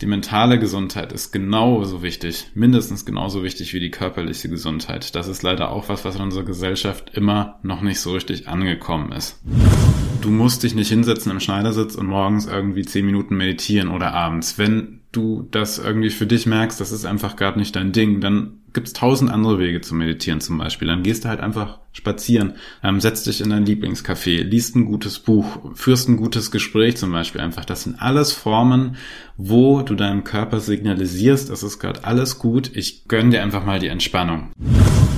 Die mentale Gesundheit ist genauso wichtig, mindestens genauso wichtig wie die körperliche Gesundheit. Das ist leider auch was, was in unserer Gesellschaft immer noch nicht so richtig angekommen ist. Du musst dich nicht hinsetzen im Schneidersitz und morgens irgendwie zehn Minuten meditieren oder abends. Wenn du das irgendwie für dich merkst, das ist einfach gerade nicht dein Ding, dann gibt's tausend andere Wege zu meditieren zum Beispiel. Dann gehst du halt einfach spazieren, ähm, setzt dich in dein Lieblingscafé, liest ein gutes Buch, führst ein gutes Gespräch zum Beispiel einfach. Das sind alles Formen, wo du deinem Körper signalisierst, es ist gerade alles gut, ich gönn dir einfach mal die Entspannung.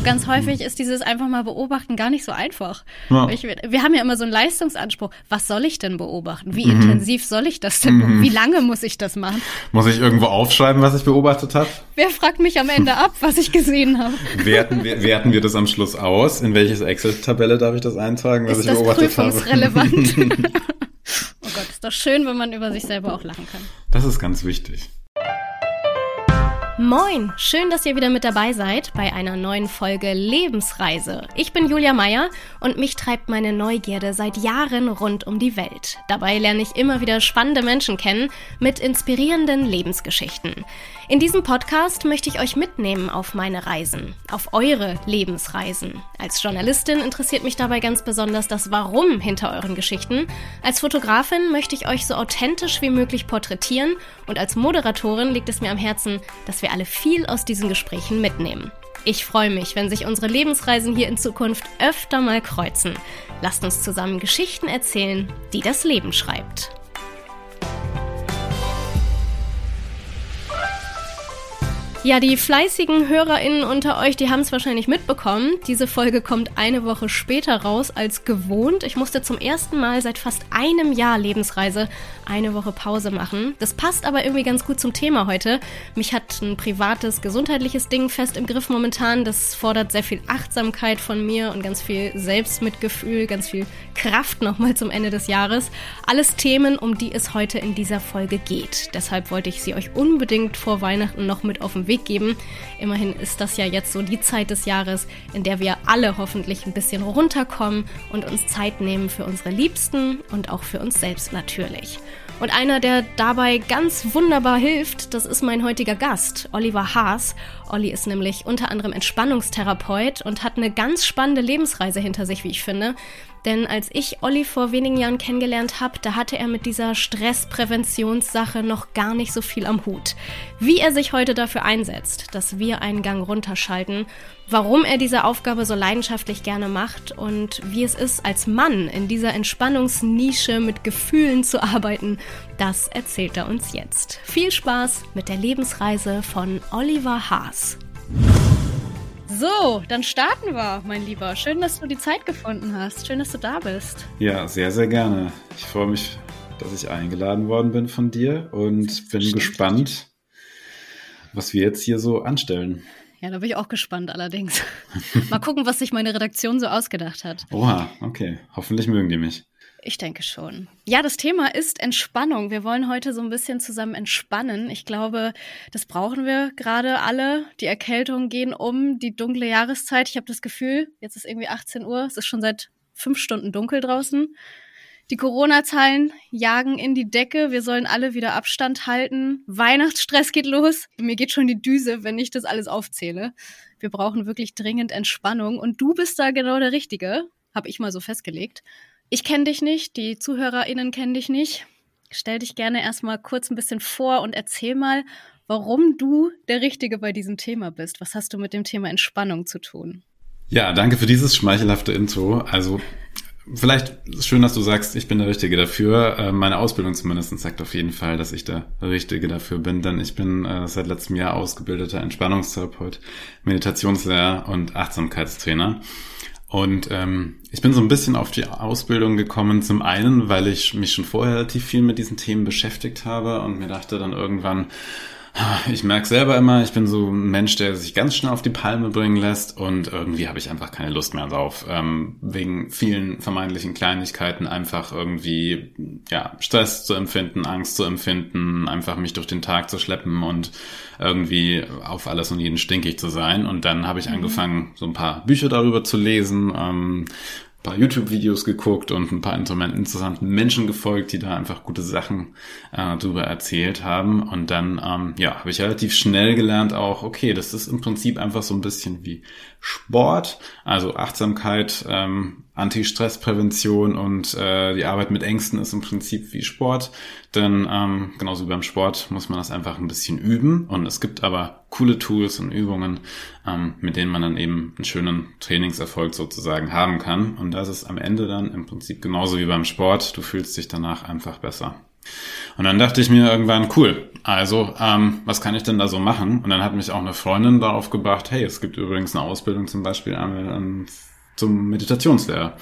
Ganz häufig ist dieses einfach mal beobachten gar nicht so einfach. Ja. Ich, wir haben ja immer so einen Leistungsanspruch. Was soll ich denn beobachten? Wie mhm. intensiv soll ich das denn? Mhm. Wie lange muss ich das machen? Muss ich irgendwo aufschreiben, was ich beobachtet habe? Wer fragt mich am Ende ab, was ich gesehen habe? Werten wir, werten wir das am Schluss aus? In welches Excel-Tabelle darf ich das eintragen, was ist ich das beobachtet habe? prüfungsrelevant? oh Gott, ist doch schön, wenn man über sich selber auch lachen kann. Das ist ganz wichtig. Moin, schön, dass ihr wieder mit dabei seid bei einer neuen Folge Lebensreise. Ich bin Julia Meyer und mich treibt meine Neugierde seit Jahren rund um die Welt. Dabei lerne ich immer wieder spannende Menschen kennen mit inspirierenden Lebensgeschichten. In diesem Podcast möchte ich euch mitnehmen auf meine Reisen, auf eure Lebensreisen. Als Journalistin interessiert mich dabei ganz besonders das Warum hinter euren Geschichten. Als Fotografin möchte ich euch so authentisch wie möglich porträtieren und als Moderatorin liegt es mir am Herzen, dass wir alle viel aus diesen Gesprächen mitnehmen. Ich freue mich, wenn sich unsere Lebensreisen hier in Zukunft öfter mal kreuzen. Lasst uns zusammen Geschichten erzählen, die das Leben schreibt. Ja, die fleißigen HörerInnen unter euch, die haben es wahrscheinlich mitbekommen. Diese Folge kommt eine Woche später raus als gewohnt. Ich musste zum ersten Mal seit fast einem Jahr Lebensreise eine Woche Pause machen. Das passt aber irgendwie ganz gut zum Thema heute. Mich hat ein privates, gesundheitliches Ding fest im Griff momentan. Das fordert sehr viel Achtsamkeit von mir und ganz viel Selbstmitgefühl, ganz viel Kraft nochmal zum Ende des Jahres. Alles Themen, um die es heute in dieser Folge geht. Deshalb wollte ich sie euch unbedingt vor Weihnachten noch mit auf den Weg geben. Immerhin ist das ja jetzt so die Zeit des Jahres, in der wir alle hoffentlich ein bisschen runterkommen und uns Zeit nehmen für unsere Liebsten und auch für uns selbst natürlich. Und einer, der dabei ganz wunderbar hilft, das ist mein heutiger Gast, Oliver Haas. Olli ist nämlich unter anderem Entspannungstherapeut und hat eine ganz spannende Lebensreise hinter sich, wie ich finde. Denn als ich Olli vor wenigen Jahren kennengelernt habe, da hatte er mit dieser Stresspräventionssache noch gar nicht so viel am Hut. Wie er sich heute dafür einsetzt, dass wir einen Gang runterschalten, warum er diese Aufgabe so leidenschaftlich gerne macht und wie es ist, als Mann in dieser Entspannungsnische mit Gefühlen zu arbeiten, das erzählt er uns jetzt. Viel Spaß mit der Lebensreise von Oliver Haas. So, dann starten wir, mein Lieber. Schön, dass du die Zeit gefunden hast. Schön, dass du da bist. Ja, sehr, sehr gerne. Ich freue mich, dass ich eingeladen worden bin von dir und bin gespannt, was wir jetzt hier so anstellen. Ja, da bin ich auch gespannt allerdings. Mal gucken, was sich meine Redaktion so ausgedacht hat. Oha, okay. Hoffentlich mögen die mich. Ich denke schon. Ja, das Thema ist Entspannung. Wir wollen heute so ein bisschen zusammen entspannen. Ich glaube, das brauchen wir gerade alle. Die Erkältungen gehen um, die dunkle Jahreszeit. Ich habe das Gefühl, jetzt ist irgendwie 18 Uhr, es ist schon seit fünf Stunden dunkel draußen. Die Corona-Zahlen jagen in die Decke. Wir sollen alle wieder Abstand halten. Weihnachtsstress geht los. Mir geht schon die Düse, wenn ich das alles aufzähle. Wir brauchen wirklich dringend Entspannung. Und du bist da genau der Richtige, habe ich mal so festgelegt. Ich kenne dich nicht, die ZuhörerInnen kennen dich nicht. Stell dich gerne erstmal kurz ein bisschen vor und erzähl mal, warum du der Richtige bei diesem Thema bist. Was hast du mit dem Thema Entspannung zu tun? Ja, danke für dieses schmeichelhafte Intro. Also vielleicht schön, dass du sagst, ich bin der Richtige dafür. Äh, meine Ausbildung zumindest sagt auf jeden Fall, dass ich der Richtige dafür bin, denn ich bin äh, seit letztem Jahr ausgebildeter Entspannungstherapeut, Meditationslehrer und Achtsamkeitstrainer. Und ähm, ich bin so ein bisschen auf die Ausbildung gekommen, zum einen, weil ich mich schon vorher relativ viel mit diesen Themen beschäftigt habe und mir dachte dann irgendwann, ich merke selber immer, ich bin so ein Mensch, der sich ganz schnell auf die Palme bringen lässt und irgendwie habe ich einfach keine Lust mehr drauf. Ähm, wegen vielen vermeintlichen Kleinigkeiten einfach irgendwie ja Stress zu empfinden, Angst zu empfinden, einfach mich durch den Tag zu schleppen und irgendwie auf alles und jeden stinkig zu sein. Und dann habe ich mhm. angefangen, so ein paar Bücher darüber zu lesen. Ähm, paar YouTube-Videos geguckt und ein paar interessanten Menschen gefolgt, die da einfach gute Sachen äh, drüber erzählt haben. Und dann, ähm, ja, habe ich relativ schnell gelernt auch, okay, das ist im Prinzip einfach so ein bisschen wie Sport, also Achtsamkeit, ähm, Anti-Stress-Prävention und äh, die Arbeit mit Ängsten ist im Prinzip wie Sport. Denn ähm, genauso wie beim Sport muss man das einfach ein bisschen üben. Und es gibt aber coole Tools und Übungen, ähm, mit denen man dann eben einen schönen Trainingserfolg sozusagen haben kann. Und das ist am Ende dann im Prinzip genauso wie beim Sport. Du fühlst dich danach einfach besser. Und dann dachte ich mir irgendwann, cool, also ähm, was kann ich denn da so machen? Und dann hat mich auch eine Freundin darauf gebracht, hey, es gibt übrigens eine Ausbildung zum Beispiel ähm, zum Meditationslehrer.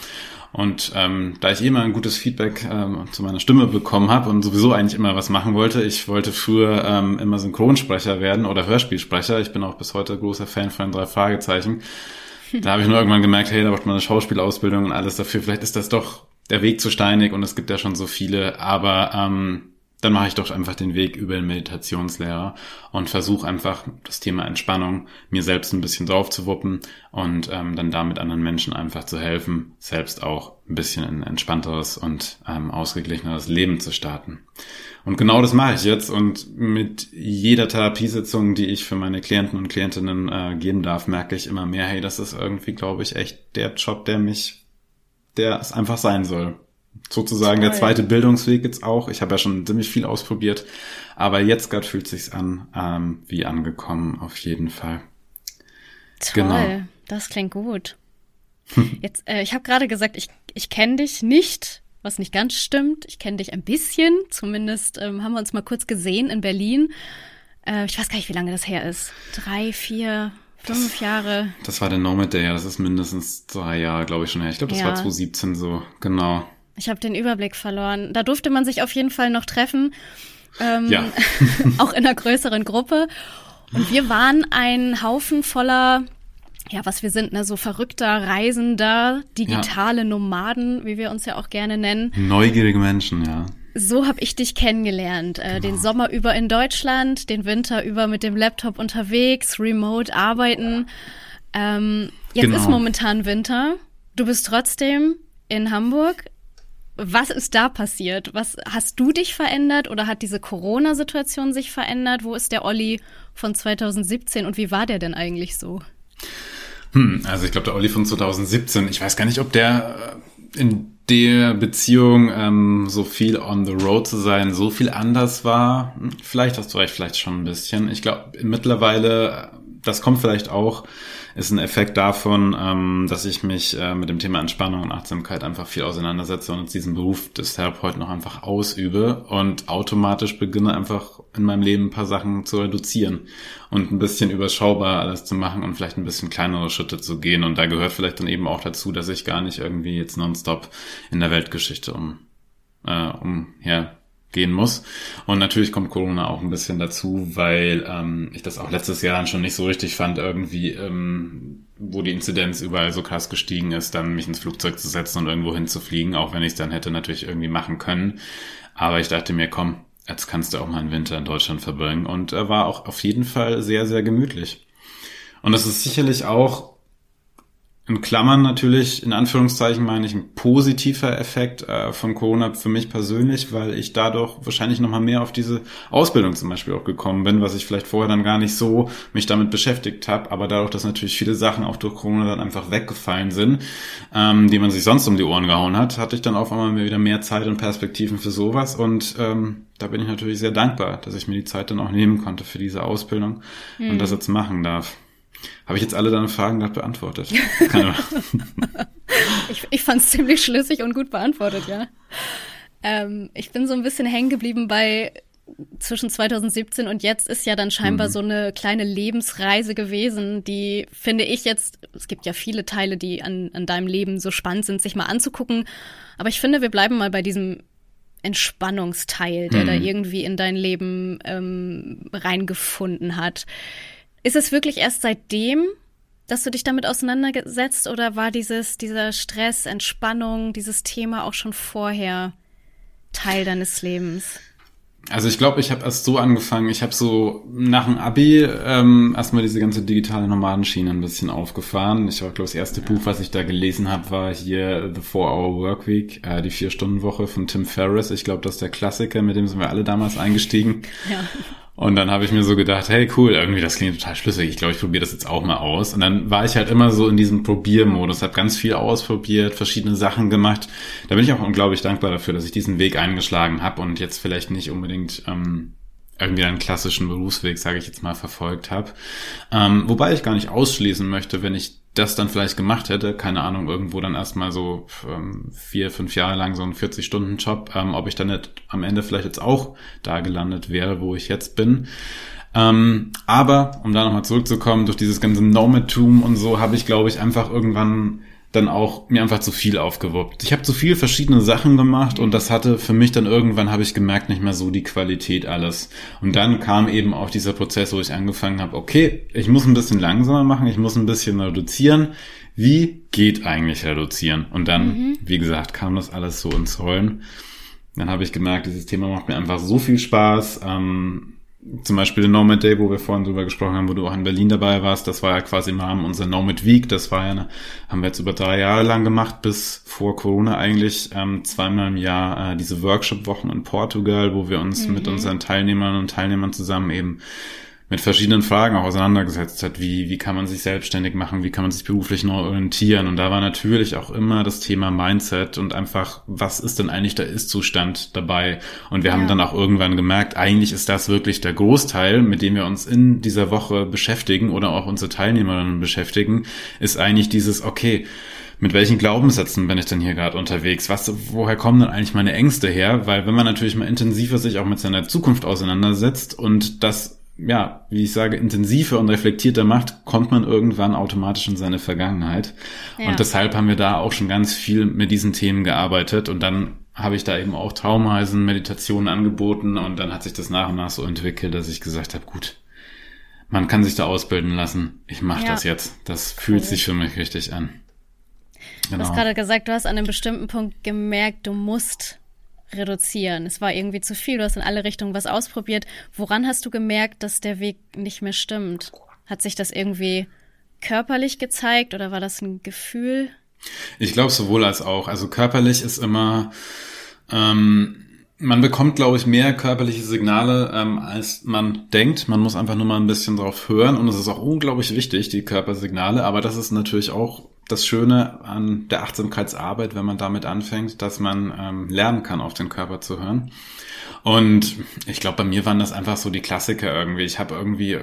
Und ähm, da ich immer ein gutes Feedback ähm, zu meiner Stimme bekommen habe und sowieso eigentlich immer was machen wollte, ich wollte früher ähm, immer Synchronsprecher werden oder Hörspielsprecher. Ich bin auch bis heute großer Fan von drei Fragezeichen. Da habe ich nur irgendwann gemerkt, hey, da braucht man eine Schauspielausbildung und alles dafür. Vielleicht ist das doch der Weg zu steinig und es gibt ja schon so viele, aber ähm, dann mache ich doch einfach den Weg über den Meditationslehrer und versuche einfach das Thema Entspannung mir selbst ein bisschen drauf zu wuppen und ähm, dann damit anderen Menschen einfach zu helfen, selbst auch ein bisschen ein entspannteres und ähm, ausgeglicheneres Leben zu starten. Und genau das mache ich jetzt und mit jeder Therapiesitzung, die ich für meine Klienten und Klientinnen äh, geben darf, merke ich immer mehr, hey, das ist irgendwie, glaube ich, echt der Job, der mich, der es einfach sein soll sozusagen Toll. der zweite Bildungsweg jetzt auch. Ich habe ja schon ziemlich viel ausprobiert, aber jetzt gerade fühlt sich's an ähm, wie angekommen auf jeden Fall. Toll, genau. das klingt gut. Jetzt, äh, ich habe gerade gesagt, ich, ich kenne dich nicht, was nicht ganz stimmt. Ich kenne dich ein bisschen, zumindest ähm, haben wir uns mal kurz gesehen in Berlin. Äh, ich weiß gar nicht, wie lange das her ist. Drei, vier, fünf das, Jahre. Das war der Nomad Day, das ist mindestens drei Jahre, glaube ich, schon her. Ich glaube, das ja. war 2017 so, genau. Ich habe den Überblick verloren. Da durfte man sich auf jeden Fall noch treffen. Ähm, ja. auch in einer größeren Gruppe. Und wir waren ein Haufen voller, ja, was wir sind, ne, so verrückter Reisender, digitale ja. Nomaden, wie wir uns ja auch gerne nennen. Neugierige Menschen, ja. So habe ich dich kennengelernt. Äh, genau. Den Sommer über in Deutschland, den Winter über mit dem Laptop unterwegs, remote arbeiten. Ähm, jetzt genau. ist momentan Winter. Du bist trotzdem in Hamburg. Was ist da passiert? Was hast du dich verändert oder hat diese Corona-Situation sich verändert? Wo ist der Olli von 2017 und wie war der denn eigentlich so? Hm, also ich glaube, der Olli von 2017, ich weiß gar nicht, ob der äh, in der Beziehung ähm, so viel on the road zu sein, so viel anders war. Hm, vielleicht hast du recht, vielleicht schon ein bisschen. Ich glaube, mittlerweile, das kommt vielleicht auch ist ein Effekt davon, ähm, dass ich mich äh, mit dem Thema Entspannung und Achtsamkeit einfach viel auseinandersetze und diesen Beruf des Therapeuten noch einfach ausübe und automatisch beginne einfach in meinem Leben ein paar Sachen zu reduzieren und ein bisschen überschaubar alles zu machen und vielleicht ein bisschen kleinere Schritte zu gehen. Und da gehört vielleicht dann eben auch dazu, dass ich gar nicht irgendwie jetzt nonstop in der Weltgeschichte um, äh, umher gehen muss. Und natürlich kommt Corona auch ein bisschen dazu, weil ähm, ich das auch letztes Jahr dann schon nicht so richtig fand, irgendwie, ähm, wo die Inzidenz überall so krass gestiegen ist, dann mich ins Flugzeug zu setzen und irgendwo hinzufliegen, auch wenn ich es dann hätte natürlich irgendwie machen können. Aber ich dachte mir, komm, jetzt kannst du auch mal einen Winter in Deutschland verbringen. Und er war auch auf jeden Fall sehr, sehr gemütlich. Und das ist sicherlich auch in Klammern natürlich, in Anführungszeichen meine ich, ein positiver Effekt äh, von Corona für mich persönlich, weil ich dadurch wahrscheinlich nochmal mehr auf diese Ausbildung zum Beispiel auch gekommen bin, was ich vielleicht vorher dann gar nicht so mich damit beschäftigt habe, aber dadurch, dass natürlich viele Sachen auch durch Corona dann einfach weggefallen sind, ähm, die man sich sonst um die Ohren gehauen hat, hatte ich dann auf einmal wieder mehr Zeit und Perspektiven für sowas und ähm, da bin ich natürlich sehr dankbar, dass ich mir die Zeit dann auch nehmen konnte für diese Ausbildung hm. und das jetzt machen darf. Habe ich jetzt alle deine Fragen gerade beantwortet? ich ich fand es ziemlich schlüssig und gut beantwortet, ja. Ähm, ich bin so ein bisschen hängen geblieben bei zwischen 2017 und jetzt ist ja dann scheinbar mhm. so eine kleine Lebensreise gewesen, die finde ich jetzt, es gibt ja viele Teile, die an, an deinem Leben so spannend sind, sich mal anzugucken. Aber ich finde, wir bleiben mal bei diesem Entspannungsteil, der mhm. da irgendwie in dein Leben ähm, reingefunden hat. Ist es wirklich erst seitdem, dass du dich damit auseinandergesetzt oder war dieses, dieser Stress, Entspannung, dieses Thema auch schon vorher Teil deines Lebens? Also ich glaube, ich habe erst so angefangen. Ich habe so nach dem Abi ähm, erstmal diese ganze digitale Nomadenschiene ein bisschen aufgefahren. Ich war, glaube das erste Buch, was ich da gelesen habe, war hier The Four-Hour Workweek, äh, die Vier-Stunden-Woche von Tim Ferriss. Ich glaube, das ist der Klassiker, mit dem sind wir alle damals eingestiegen. Ja. Und dann habe ich mir so gedacht, hey cool, irgendwie das klingt total schlüssig. Ich glaube, ich probiere das jetzt auch mal aus. Und dann war ich halt immer so in diesem Probiermodus, habe ganz viel ausprobiert, verschiedene Sachen gemacht. Da bin ich auch unglaublich dankbar dafür, dass ich diesen Weg eingeschlagen habe und jetzt vielleicht nicht unbedingt ähm, irgendwie einen klassischen Berufsweg, sage ich jetzt mal, verfolgt habe. Ähm, wobei ich gar nicht ausschließen möchte, wenn ich das dann vielleicht gemacht hätte, keine Ahnung, irgendwo dann erstmal so ähm, vier, fünf Jahre lang so einen 40-Stunden-Job, ähm, ob ich dann nicht am Ende vielleicht jetzt auch da gelandet wäre, wo ich jetzt bin. Ähm, aber, um da nochmal zurückzukommen, durch dieses ganze Nomadtum und so habe ich, glaube ich, einfach irgendwann dann auch mir einfach zu viel aufgewuppt. Ich habe zu viel verschiedene Sachen gemacht und das hatte für mich dann irgendwann, habe ich gemerkt, nicht mehr so die Qualität alles. Und dann kam eben auch dieser Prozess, wo ich angefangen habe, okay, ich muss ein bisschen langsamer machen, ich muss ein bisschen reduzieren. Wie geht eigentlich reduzieren? Und dann, mhm. wie gesagt, kam das alles so ins Rollen. Dann habe ich gemerkt, dieses Thema macht mir einfach so viel Spaß. Ähm, zum Beispiel den Nomad Day, wo wir vorhin drüber gesprochen haben, wo du auch in Berlin dabei warst, das war ja quasi im Rahmen unserer Nomad Week, das war ja, eine, haben wir jetzt über drei Jahre lang gemacht, bis vor Corona eigentlich, ähm, zweimal im Jahr äh, diese Workshop-Wochen in Portugal, wo wir uns mhm. mit unseren Teilnehmern und Teilnehmern zusammen eben mit verschiedenen Fragen auch auseinandergesetzt hat, wie, wie kann man sich selbstständig machen, wie kann man sich beruflich neu orientieren. Und da war natürlich auch immer das Thema Mindset und einfach, was ist denn eigentlich der Ist-Zustand dabei? Und wir ja. haben dann auch irgendwann gemerkt, eigentlich ist das wirklich der Großteil, mit dem wir uns in dieser Woche beschäftigen oder auch unsere Teilnehmerinnen beschäftigen, ist eigentlich dieses, okay, mit welchen Glaubenssätzen bin ich denn hier gerade unterwegs? Was, woher kommen denn eigentlich meine Ängste her? Weil wenn man natürlich mal intensiver sich auch mit seiner Zukunft auseinandersetzt und das ja, wie ich sage, intensiver und reflektierter macht, kommt man irgendwann automatisch in seine Vergangenheit. Ja. Und deshalb haben wir da auch schon ganz viel mit diesen Themen gearbeitet und dann habe ich da eben auch Traumeisen, Meditationen angeboten und dann hat sich das nach und nach so entwickelt, dass ich gesagt habe, gut, man kann sich da ausbilden lassen. Ich mache ja. das jetzt. Das fühlt cool. sich für mich richtig an. Genau. Du hast gerade gesagt, du hast an einem bestimmten Punkt gemerkt, du musst reduzieren. Es war irgendwie zu viel. Du hast in alle Richtungen was ausprobiert. Woran hast du gemerkt, dass der Weg nicht mehr stimmt? Hat sich das irgendwie körperlich gezeigt oder war das ein Gefühl? Ich glaube sowohl als auch. Also körperlich ist immer, ähm, man bekommt, glaube ich, mehr körperliche Signale, ähm, als man denkt. Man muss einfach nur mal ein bisschen drauf hören und es ist auch unglaublich wichtig, die Körpersignale. Aber das ist natürlich auch das Schöne an der Achtsamkeitsarbeit, wenn man damit anfängt, dass man ähm, lernen kann, auf den Körper zu hören. Und ich glaube, bei mir waren das einfach so die Klassiker irgendwie. Ich habe irgendwie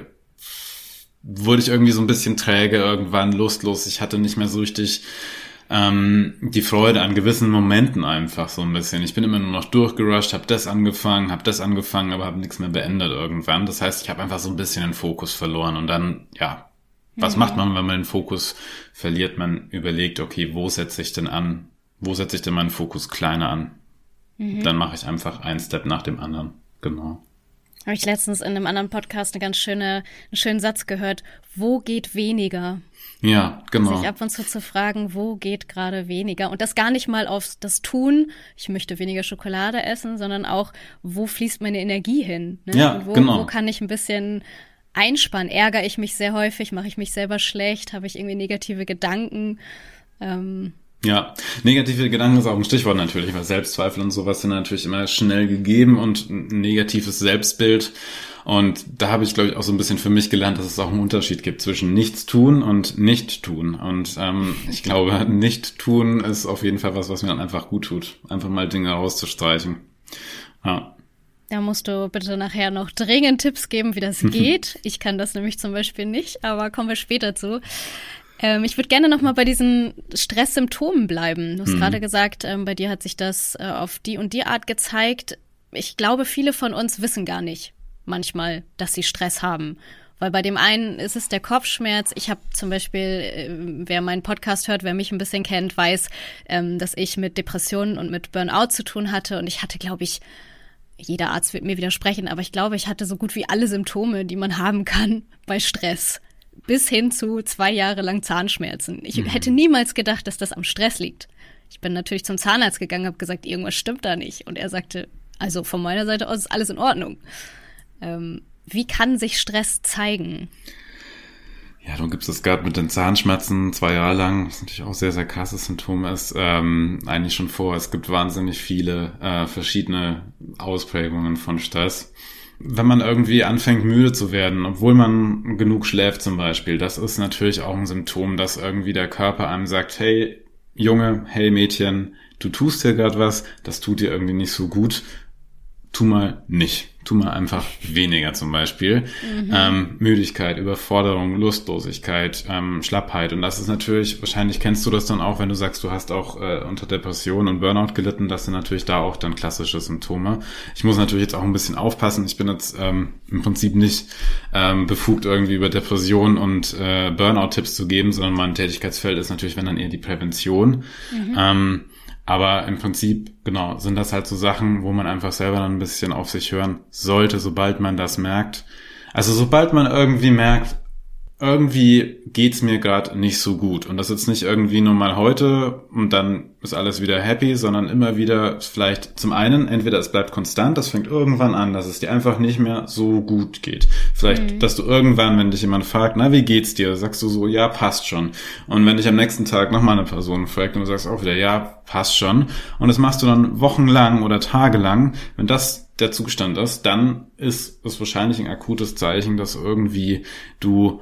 wurde ich irgendwie so ein bisschen träge irgendwann, lustlos. Ich hatte nicht mehr so richtig ähm, die Freude an gewissen Momenten einfach so ein bisschen. Ich bin immer nur noch durchgerusht, habe das angefangen, habe das angefangen, aber habe nichts mehr beendet irgendwann. Das heißt, ich habe einfach so ein bisschen den Fokus verloren und dann, ja, was mhm. macht man, wenn man den Fokus verliert? Man überlegt, okay, wo setze ich denn an? Wo setze ich denn meinen Fokus kleiner an? Mhm. Dann mache ich einfach einen Step nach dem anderen. Genau. Habe ich letztens in einem anderen Podcast eine ganz schöne, einen schönen Satz gehört. Wo geht weniger? Ja, genau. Sich ab und zu zu fragen, wo geht gerade weniger? Und das gar nicht mal auf das Tun, ich möchte weniger Schokolade essen, sondern auch, wo fließt meine Energie hin? Ne? Ja, wo, genau. Wo kann ich ein bisschen einspannen? Ärgere ich mich sehr häufig? Mache ich mich selber schlecht? Habe ich irgendwie negative Gedanken? Ähm, ja, negative Gedanken ist auch ein Stichwort natürlich, weil Selbstzweifel und sowas sind natürlich immer schnell gegeben und ein negatives Selbstbild. Und da habe ich, glaube ich, auch so ein bisschen für mich gelernt, dass es auch einen Unterschied gibt zwischen nichts tun und nicht tun. Und ähm, ich glaube, nicht tun ist auf jeden Fall was, was mir dann einfach gut tut. Einfach mal Dinge rauszustreichen. Ja. Da musst du bitte nachher noch dringend Tipps geben, wie das geht. Ich kann das nämlich zum Beispiel nicht, aber kommen wir später zu. Ähm, ich würde gerne noch mal bei diesen Stresssymptomen bleiben. Du hast mhm. gerade gesagt, ähm, bei dir hat sich das äh, auf die und die Art gezeigt. Ich glaube, viele von uns wissen gar nicht manchmal, dass sie Stress haben. Weil bei dem einen ist es der Kopfschmerz. Ich habe zum Beispiel, äh, wer meinen Podcast hört, wer mich ein bisschen kennt, weiß, ähm, dass ich mit Depressionen und mit Burnout zu tun hatte. Und ich hatte, glaube ich, jeder Arzt wird mir widersprechen, aber ich glaube, ich hatte so gut wie alle Symptome, die man haben kann bei Stress. Bis hin zu zwei Jahre lang Zahnschmerzen. Ich mhm. hätte niemals gedacht, dass das am Stress liegt. Ich bin natürlich zum Zahnarzt gegangen, habe gesagt, irgendwas stimmt da nicht. Und er sagte, Also von meiner Seite aus ist alles in Ordnung. Ähm, wie kann sich Stress zeigen? Ja, du gibst es gerade mit den Zahnschmerzen zwei Jahre lang, was natürlich auch sehr, sehr krasses Symptom ist, ähm, eigentlich schon vor. Es gibt wahnsinnig viele äh, verschiedene Ausprägungen von Stress. Wenn man irgendwie anfängt müde zu werden, obwohl man genug schläft zum Beispiel, das ist natürlich auch ein Symptom, dass irgendwie der Körper einem sagt, hey Junge, hey Mädchen, du tust hier gerade was, das tut dir irgendwie nicht so gut, tu mal nicht tu mal einfach weniger zum Beispiel. Mhm. Ähm, Müdigkeit, Überforderung, Lustlosigkeit, ähm, Schlappheit. Und das ist natürlich, wahrscheinlich kennst du das dann auch, wenn du sagst, du hast auch äh, unter Depression und Burnout gelitten, das sind natürlich da auch dann klassische Symptome. Ich muss natürlich jetzt auch ein bisschen aufpassen. Ich bin jetzt ähm, im Prinzip nicht ähm, befugt, irgendwie über Depression und äh, Burnout-Tipps zu geben, sondern mein Tätigkeitsfeld ist natürlich, wenn dann eher die Prävention. Mhm. Ähm, aber im Prinzip, genau, sind das halt so Sachen, wo man einfach selber dann ein bisschen auf sich hören sollte, sobald man das merkt. Also sobald man irgendwie merkt, irgendwie geht's mir gerade nicht so gut. Und das ist nicht irgendwie nur mal heute und dann ist alles wieder happy, sondern immer wieder vielleicht zum einen, entweder es bleibt konstant, das fängt irgendwann an, dass es dir einfach nicht mehr so gut geht. Vielleicht, mhm. dass du irgendwann, wenn dich jemand fragt, na, wie geht's dir, sagst du so, ja, passt schon. Und wenn dich am nächsten Tag nochmal eine Person fragt und du sagst auch wieder, ja, passt schon. Und das machst du dann wochenlang oder tagelang. Wenn das der Zustand ist, dann ist es wahrscheinlich ein akutes Zeichen, dass irgendwie du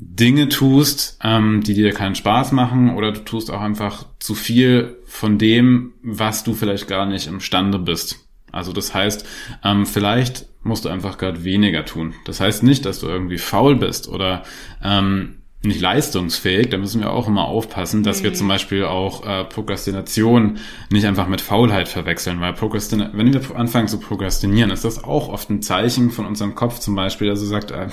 Dinge tust, ähm, die dir keinen Spaß machen oder du tust auch einfach zu viel von dem, was du vielleicht gar nicht imstande bist. Also das heißt, ähm, vielleicht musst du einfach gerade weniger tun. Das heißt nicht, dass du irgendwie faul bist oder ähm, nicht leistungsfähig. Da müssen wir auch immer aufpassen, dass mhm. wir zum Beispiel auch äh, Prokrastination nicht einfach mit Faulheit verwechseln, weil Prokrastin wenn wir anfangen zu prokrastinieren, ist das auch oft ein Zeichen von unserem Kopf zum Beispiel, dass er sagt, äh,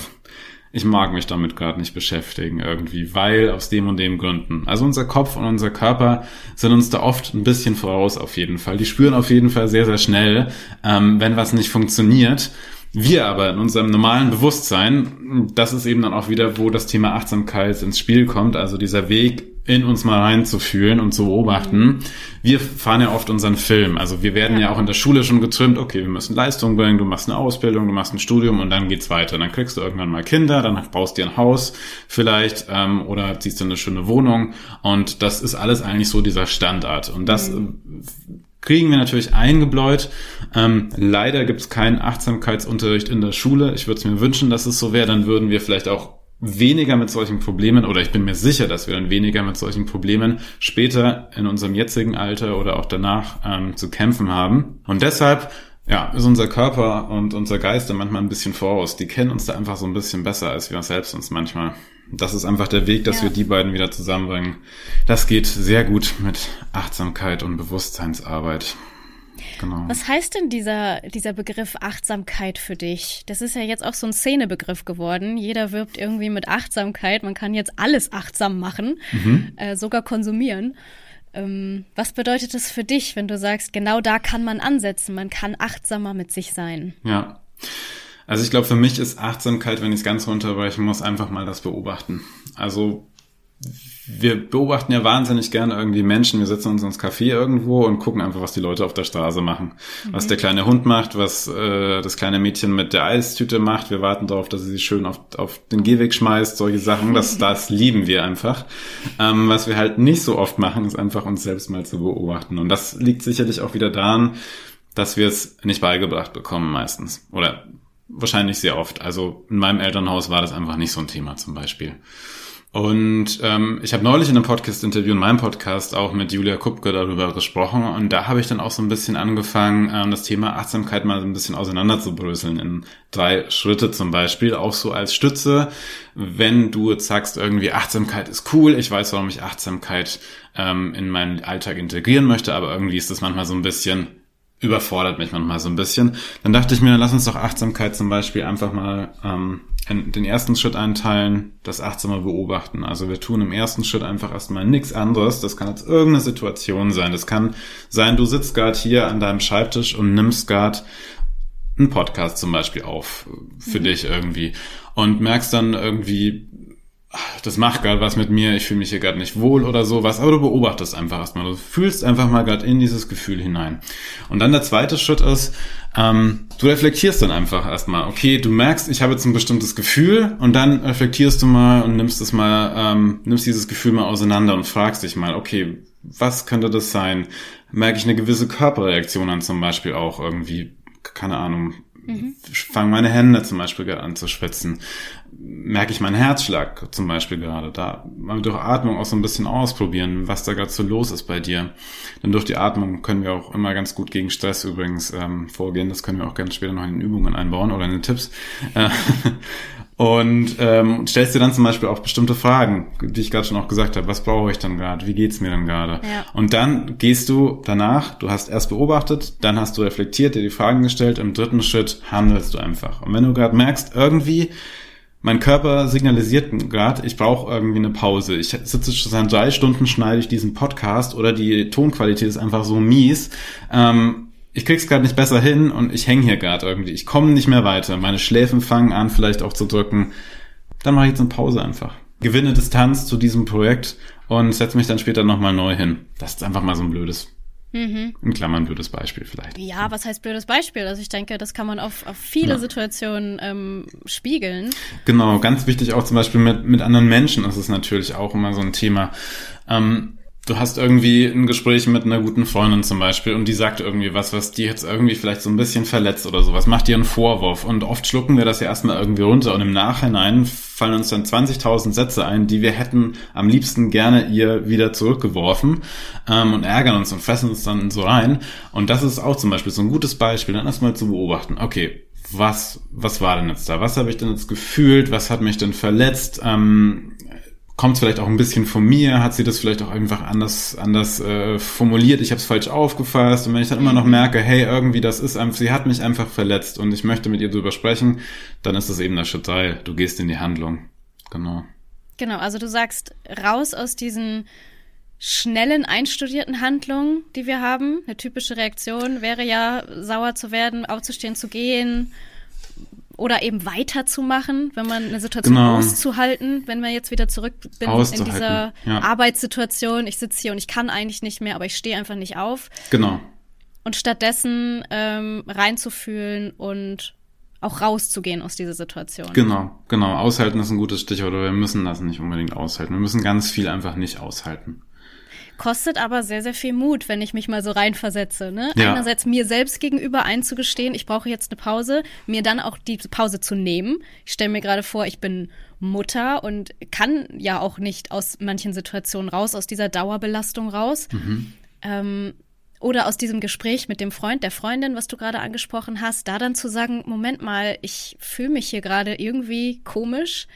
ich mag mich damit gerade nicht beschäftigen irgendwie, weil aus dem und dem Gründen. Also unser Kopf und unser Körper sind uns da oft ein bisschen voraus auf jeden Fall. Die spüren auf jeden Fall sehr, sehr schnell, ähm, wenn was nicht funktioniert. Wir aber in unserem normalen Bewusstsein, das ist eben dann auch wieder, wo das Thema Achtsamkeit ins Spiel kommt, also dieser Weg in uns mal reinzufühlen und zu beobachten. Wir fahren ja oft unseren Film. Also wir werden ja. ja auch in der Schule schon getrimmt, okay, wir müssen Leistung bringen, du machst eine Ausbildung, du machst ein Studium und dann geht's weiter. Dann kriegst du irgendwann mal Kinder, dann baust dir ein Haus vielleicht ähm, oder ziehst du eine schöne Wohnung. Und das ist alles eigentlich so dieser Standard. Und das mhm. kriegen wir natürlich eingebläut. Ähm, leider gibt's keinen Achtsamkeitsunterricht in der Schule. Ich würde es mir wünschen, dass es so wäre. Dann würden wir vielleicht auch weniger mit solchen Problemen oder ich bin mir sicher, dass wir dann weniger mit solchen Problemen später in unserem jetzigen Alter oder auch danach ähm, zu kämpfen haben. Und deshalb ja, ist unser Körper und unser Geist da manchmal ein bisschen voraus. Die kennen uns da einfach so ein bisschen besser als wir selbst uns manchmal. Das ist einfach der Weg, dass ja. wir die beiden wieder zusammenbringen. Das geht sehr gut mit Achtsamkeit und Bewusstseinsarbeit. Genau. Was heißt denn dieser, dieser Begriff Achtsamkeit für dich? Das ist ja jetzt auch so ein Szenebegriff geworden. Jeder wirbt irgendwie mit Achtsamkeit. Man kann jetzt alles achtsam machen, mhm. äh, sogar konsumieren. Ähm, was bedeutet das für dich, wenn du sagst, genau da kann man ansetzen, man kann achtsamer mit sich sein? Ja. Also ich glaube, für mich ist Achtsamkeit, wenn ich es ganz runterbrechen muss, einfach mal das Beobachten. Also wir beobachten ja wahnsinnig gerne irgendwie Menschen. Wir setzen uns ins Café irgendwo und gucken einfach, was die Leute auf der Straße machen. Mhm. Was der kleine Hund macht, was äh, das kleine Mädchen mit der Eistüte macht. Wir warten darauf, dass sie sich schön auf, auf den Gehweg schmeißt. Solche Sachen, das, das lieben wir einfach. Ähm, was wir halt nicht so oft machen, ist einfach uns selbst mal zu beobachten. Und das liegt sicherlich auch wieder daran, dass wir es nicht beigebracht bekommen meistens. Oder wahrscheinlich sehr oft. Also in meinem Elternhaus war das einfach nicht so ein Thema zum Beispiel. Und ähm, ich habe neulich in einem Podcast-Interview in meinem Podcast auch mit Julia Kupke darüber gesprochen. Und da habe ich dann auch so ein bisschen angefangen, ähm, das Thema Achtsamkeit mal so ein bisschen auseinanderzubröseln in drei Schritte zum Beispiel, auch so als Stütze, wenn du jetzt sagst irgendwie Achtsamkeit ist cool, ich weiß, warum ich Achtsamkeit ähm, in meinen Alltag integrieren möchte, aber irgendwie ist das manchmal so ein bisschen überfordert mich manchmal so ein bisschen. Dann dachte ich mir, lass uns doch Achtsamkeit zum Beispiel einfach mal ähm, den ersten Schritt einteilen, das achtsame beobachten. Also wir tun im ersten Schritt einfach erstmal nichts anderes. Das kann jetzt irgendeine Situation sein. Das kann sein, du sitzt gerade hier an deinem Schreibtisch und nimmst gerade einen Podcast zum Beispiel auf für mhm. dich irgendwie und merkst dann irgendwie, das macht gerade was mit mir, ich fühle mich hier gerade nicht wohl oder sowas, aber du beobachtest einfach erstmal, du fühlst einfach mal gerade in dieses Gefühl hinein. Und dann der zweite Schritt ist, ähm, du reflektierst dann einfach erstmal, okay, du merkst, ich habe jetzt ein bestimmtes Gefühl und dann reflektierst du mal und nimmst es mal, ähm, nimmst dieses Gefühl mal auseinander und fragst dich mal, okay, was könnte das sein? Merke ich eine gewisse Körperreaktion an zum Beispiel auch irgendwie, keine Ahnung, Mhm. Fangen meine Hände zum Beispiel an zu schwitzen. Merke ich meinen Herzschlag zum Beispiel gerade. Da mal durch Atmung auch so ein bisschen ausprobieren, was da gerade so los ist bei dir. Denn durch die Atmung können wir auch immer ganz gut gegen Stress übrigens ähm, vorgehen. Das können wir auch ganz später noch in den Übungen einbauen oder in den Tipps. Äh, und ähm, stellst dir dann zum Beispiel auch bestimmte Fragen, die ich gerade schon auch gesagt habe. Was brauche ich dann gerade? Wie geht's mir dann gerade? Ja. Und dann gehst du danach, du hast erst beobachtet, dann hast du reflektiert, dir die Fragen gestellt, im dritten Schritt handelst du einfach. Und wenn du gerade merkst, irgendwie mein Körper signalisiert gerade, ich brauche irgendwie eine Pause. Ich sitze schon seit drei Stunden, schneide ich diesen Podcast oder die Tonqualität ist einfach so mies. Ähm, ich krieg's gerade nicht besser hin und ich hänge hier gerade irgendwie. Ich komme nicht mehr weiter. Meine Schläfen fangen an, vielleicht auch zu drücken. Dann mache ich jetzt eine Pause einfach. Gewinne Distanz zu diesem Projekt und setze mich dann später nochmal neu hin. Das ist einfach mal so ein blödes Mhm. In Klammern blödes Beispiel vielleicht. Ja, was heißt blödes Beispiel? Also ich denke, das kann man auf, auf viele ja. Situationen ähm, spiegeln. Genau, ganz wichtig auch zum Beispiel mit, mit anderen Menschen ist es natürlich auch immer so ein Thema. Ähm, du hast irgendwie ein Gespräch mit einer guten Freundin zum Beispiel und die sagt irgendwie was, was die jetzt irgendwie vielleicht so ein bisschen verletzt oder sowas, macht dir einen Vorwurf und oft schlucken wir das ja erstmal irgendwie runter und im Nachhinein fallen uns dann 20.000 Sätze ein, die wir hätten am liebsten gerne ihr wieder zurückgeworfen ähm, und ärgern uns und fressen uns dann so rein und das ist auch zum Beispiel so ein gutes Beispiel, dann erstmal zu beobachten, okay, was, was war denn jetzt da? Was habe ich denn jetzt gefühlt? Was hat mich denn verletzt? Ähm, kommt es vielleicht auch ein bisschen von mir, hat sie das vielleicht auch einfach anders, anders äh, formuliert, ich habe es falsch aufgefasst und wenn ich dann immer noch merke, hey, irgendwie das ist einfach, sie hat mich einfach verletzt und ich möchte mit ihr drüber sprechen, dann ist das eben der Schritt drei, du gehst in die Handlung. Genau. Genau, also du sagst raus aus diesen schnellen, einstudierten Handlungen, die wir haben. Eine typische Reaktion wäre ja, sauer zu werden, aufzustehen, zu gehen, oder eben weiterzumachen, wenn man eine Situation genau. auszuhalten, wenn man jetzt wieder zurück bin in dieser ja. Arbeitssituation, ich sitze hier und ich kann eigentlich nicht mehr, aber ich stehe einfach nicht auf. Genau. Und stattdessen ähm, reinzufühlen und auch rauszugehen aus dieser Situation. Genau, genau. Aushalten ist ein gutes Stichwort, aber wir müssen das nicht unbedingt aushalten. Wir müssen ganz viel einfach nicht aushalten. Kostet aber sehr, sehr viel Mut, wenn ich mich mal so reinversetze. Ne? Ja. Einerseits mir selbst gegenüber einzugestehen, ich brauche jetzt eine Pause, mir dann auch die Pause zu nehmen. Ich stelle mir gerade vor, ich bin Mutter und kann ja auch nicht aus manchen Situationen raus, aus dieser Dauerbelastung raus. Mhm. Ähm, oder aus diesem Gespräch mit dem Freund, der Freundin, was du gerade angesprochen hast, da dann zu sagen, Moment mal, ich fühle mich hier gerade irgendwie komisch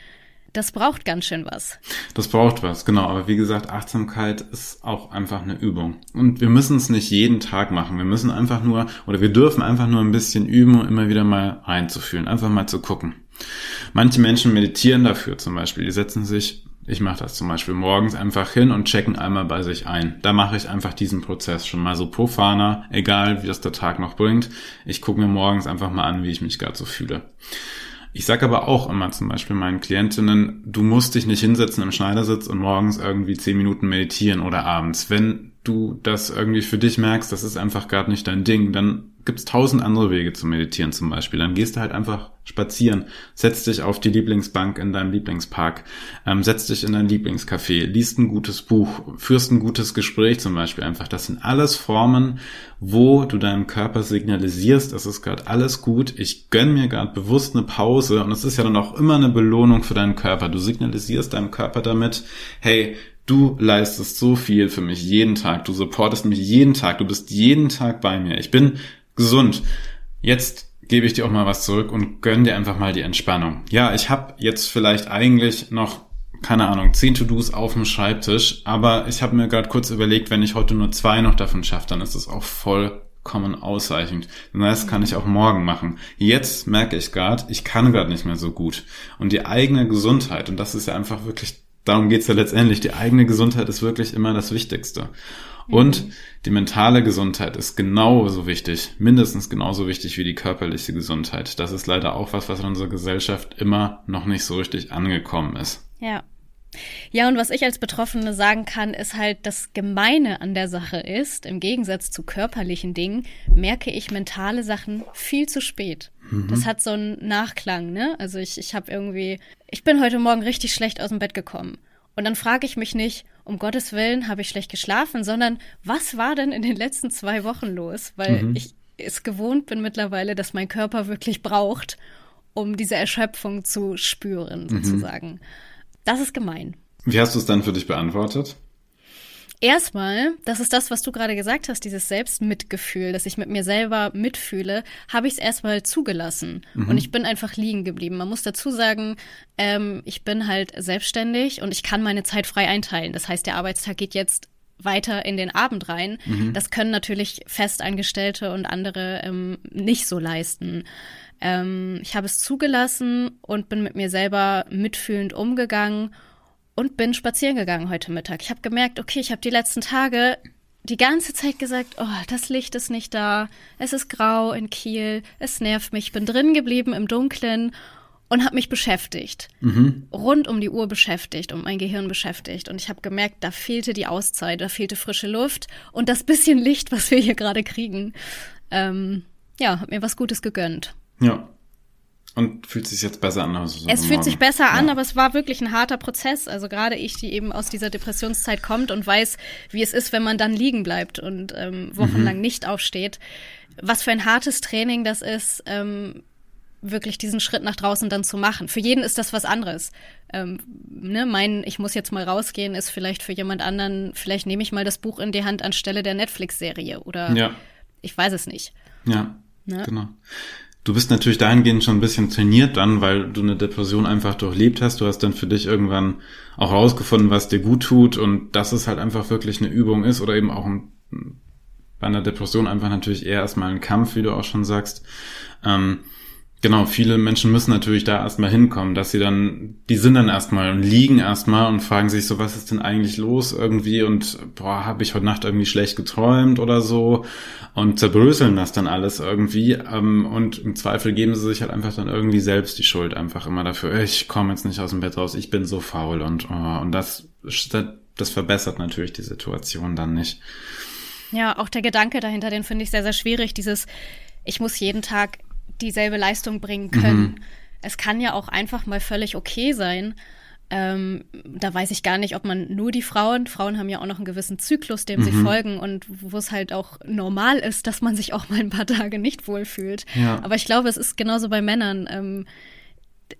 das braucht ganz schön was. Das braucht was, genau. Aber wie gesagt, Achtsamkeit ist auch einfach eine Übung. Und wir müssen es nicht jeden Tag machen. Wir müssen einfach nur, oder wir dürfen einfach nur ein bisschen üben, um immer wieder mal reinzufühlen, einfach mal zu gucken. Manche Menschen meditieren dafür zum Beispiel. Die setzen sich, ich mache das zum Beispiel morgens einfach hin und checken einmal bei sich ein. Da mache ich einfach diesen Prozess schon mal so profaner, egal wie das der Tag noch bringt. Ich gucke mir morgens einfach mal an, wie ich mich gerade so fühle. Ich sage aber auch immer zum Beispiel meinen Klientinnen, du musst dich nicht hinsetzen im Schneidersitz und morgens irgendwie zehn Minuten meditieren oder abends. Wenn du das irgendwie für dich merkst, das ist einfach gerade nicht dein Ding, dann gibt es tausend andere Wege zu meditieren zum Beispiel. Dann gehst du halt einfach spazieren, setzt dich auf die Lieblingsbank in deinem Lieblingspark, ähm, setzt dich in dein Lieblingscafé, liest ein gutes Buch, führst ein gutes Gespräch zum Beispiel einfach. Das sind alles Formen, wo du deinem Körper signalisierst, es ist gerade alles gut, ich gönn mir gerade bewusst eine Pause und es ist ja dann auch immer eine Belohnung für deinen Körper. Du signalisierst deinem Körper damit, hey, Du leistest so viel für mich jeden Tag. Du supportest mich jeden Tag. Du bist jeden Tag bei mir. Ich bin gesund. Jetzt gebe ich dir auch mal was zurück und gönn dir einfach mal die Entspannung. Ja, ich habe jetzt vielleicht eigentlich noch keine Ahnung, zehn To-Dos auf dem Schreibtisch, aber ich habe mir gerade kurz überlegt, wenn ich heute nur zwei noch davon schaffe, dann ist das auch vollkommen ausreichend. Das kann ich auch morgen machen. Jetzt merke ich gerade, ich kann gerade nicht mehr so gut. Und die eigene Gesundheit, und das ist ja einfach wirklich darum geht's ja letztendlich. Die eigene Gesundheit ist wirklich immer das Wichtigste. Und mhm. die mentale Gesundheit ist genauso wichtig, mindestens genauso wichtig wie die körperliche Gesundheit. Das ist leider auch was, was in unserer Gesellschaft immer noch nicht so richtig angekommen ist. Ja. Ja, und was ich als Betroffene sagen kann, ist halt, das Gemeine an der Sache ist, im Gegensatz zu körperlichen Dingen, merke ich mentale Sachen viel zu spät. Mhm. Das hat so einen Nachklang, ne? Also ich, ich habe irgendwie, ich bin heute Morgen richtig schlecht aus dem Bett gekommen. Und dann frage ich mich nicht, um Gottes Willen habe ich schlecht geschlafen, sondern was war denn in den letzten zwei Wochen los? Weil mhm. ich es gewohnt bin mittlerweile, dass mein Körper wirklich braucht, um diese Erschöpfung zu spüren, mhm. sozusagen. Mhm. Das ist gemein. Wie hast du es dann für dich beantwortet? Erstmal, das ist das, was du gerade gesagt hast, dieses Selbstmitgefühl, dass ich mit mir selber mitfühle, habe ich es erstmal zugelassen. Mhm. Und ich bin einfach liegen geblieben. Man muss dazu sagen, ähm, ich bin halt selbstständig und ich kann meine Zeit frei einteilen. Das heißt, der Arbeitstag geht jetzt weiter in den Abend rein. Mhm. Das können natürlich Festangestellte und andere ähm, nicht so leisten. Ähm, ich habe es zugelassen und bin mit mir selber mitfühlend umgegangen und bin spazieren gegangen heute Mittag. Ich habe gemerkt, okay, ich habe die letzten Tage die ganze Zeit gesagt, oh, das Licht ist nicht da, es ist grau in Kiel, es nervt mich, ich bin drin geblieben im Dunkeln und habe mich beschäftigt, mhm. rund um die Uhr beschäftigt und mein Gehirn beschäftigt. Und ich habe gemerkt, da fehlte die Auszeit, da fehlte frische Luft und das bisschen Licht, was wir hier gerade kriegen. Ähm, ja, hat mir was Gutes gegönnt. Ja. Und fühlt sich jetzt besser an? Also es fühlt sich besser an, ja. aber es war wirklich ein harter Prozess. Also gerade ich, die eben aus dieser Depressionszeit kommt und weiß, wie es ist, wenn man dann liegen bleibt und ähm, wochenlang mhm. nicht aufsteht. Was für ein hartes Training das ist, ähm, wirklich diesen Schritt nach draußen dann zu machen. Für jeden ist das was anderes. Ähm, ne, mein, ich muss jetzt mal rausgehen, ist vielleicht für jemand anderen, vielleicht nehme ich mal das Buch in die Hand anstelle der Netflix-Serie oder ja. ich weiß es nicht. Ja, ne? genau. Du bist natürlich dahingehend schon ein bisschen trainiert dann, weil du eine Depression einfach durchlebt hast. Du hast dann für dich irgendwann auch herausgefunden, was dir gut tut und dass es halt einfach wirklich eine Übung ist oder eben auch ein, bei einer Depression einfach natürlich eher erstmal ein Kampf, wie du auch schon sagst. Ähm, Genau, viele Menschen müssen natürlich da erstmal hinkommen, dass sie dann, die sind dann erstmal und liegen erstmal und fragen sich so, was ist denn eigentlich los irgendwie und boah, habe ich heute Nacht irgendwie schlecht geträumt oder so und zerbröseln das dann alles irgendwie ähm, und im Zweifel geben sie sich halt einfach dann irgendwie selbst die Schuld einfach immer dafür, ich komme jetzt nicht aus dem Bett raus, ich bin so faul und oh, und das, das verbessert natürlich die Situation dann nicht. Ja, auch der Gedanke dahinter, den finde ich sehr, sehr schwierig, dieses ich muss jeden Tag dieselbe Leistung bringen können. Mhm. Es kann ja auch einfach mal völlig okay sein. Ähm, da weiß ich gar nicht, ob man nur die Frauen, Frauen haben ja auch noch einen gewissen Zyklus, dem mhm. sie folgen und wo es halt auch normal ist, dass man sich auch mal ein paar Tage nicht wohlfühlt. Ja. Aber ich glaube, es ist genauso bei Männern. Ähm,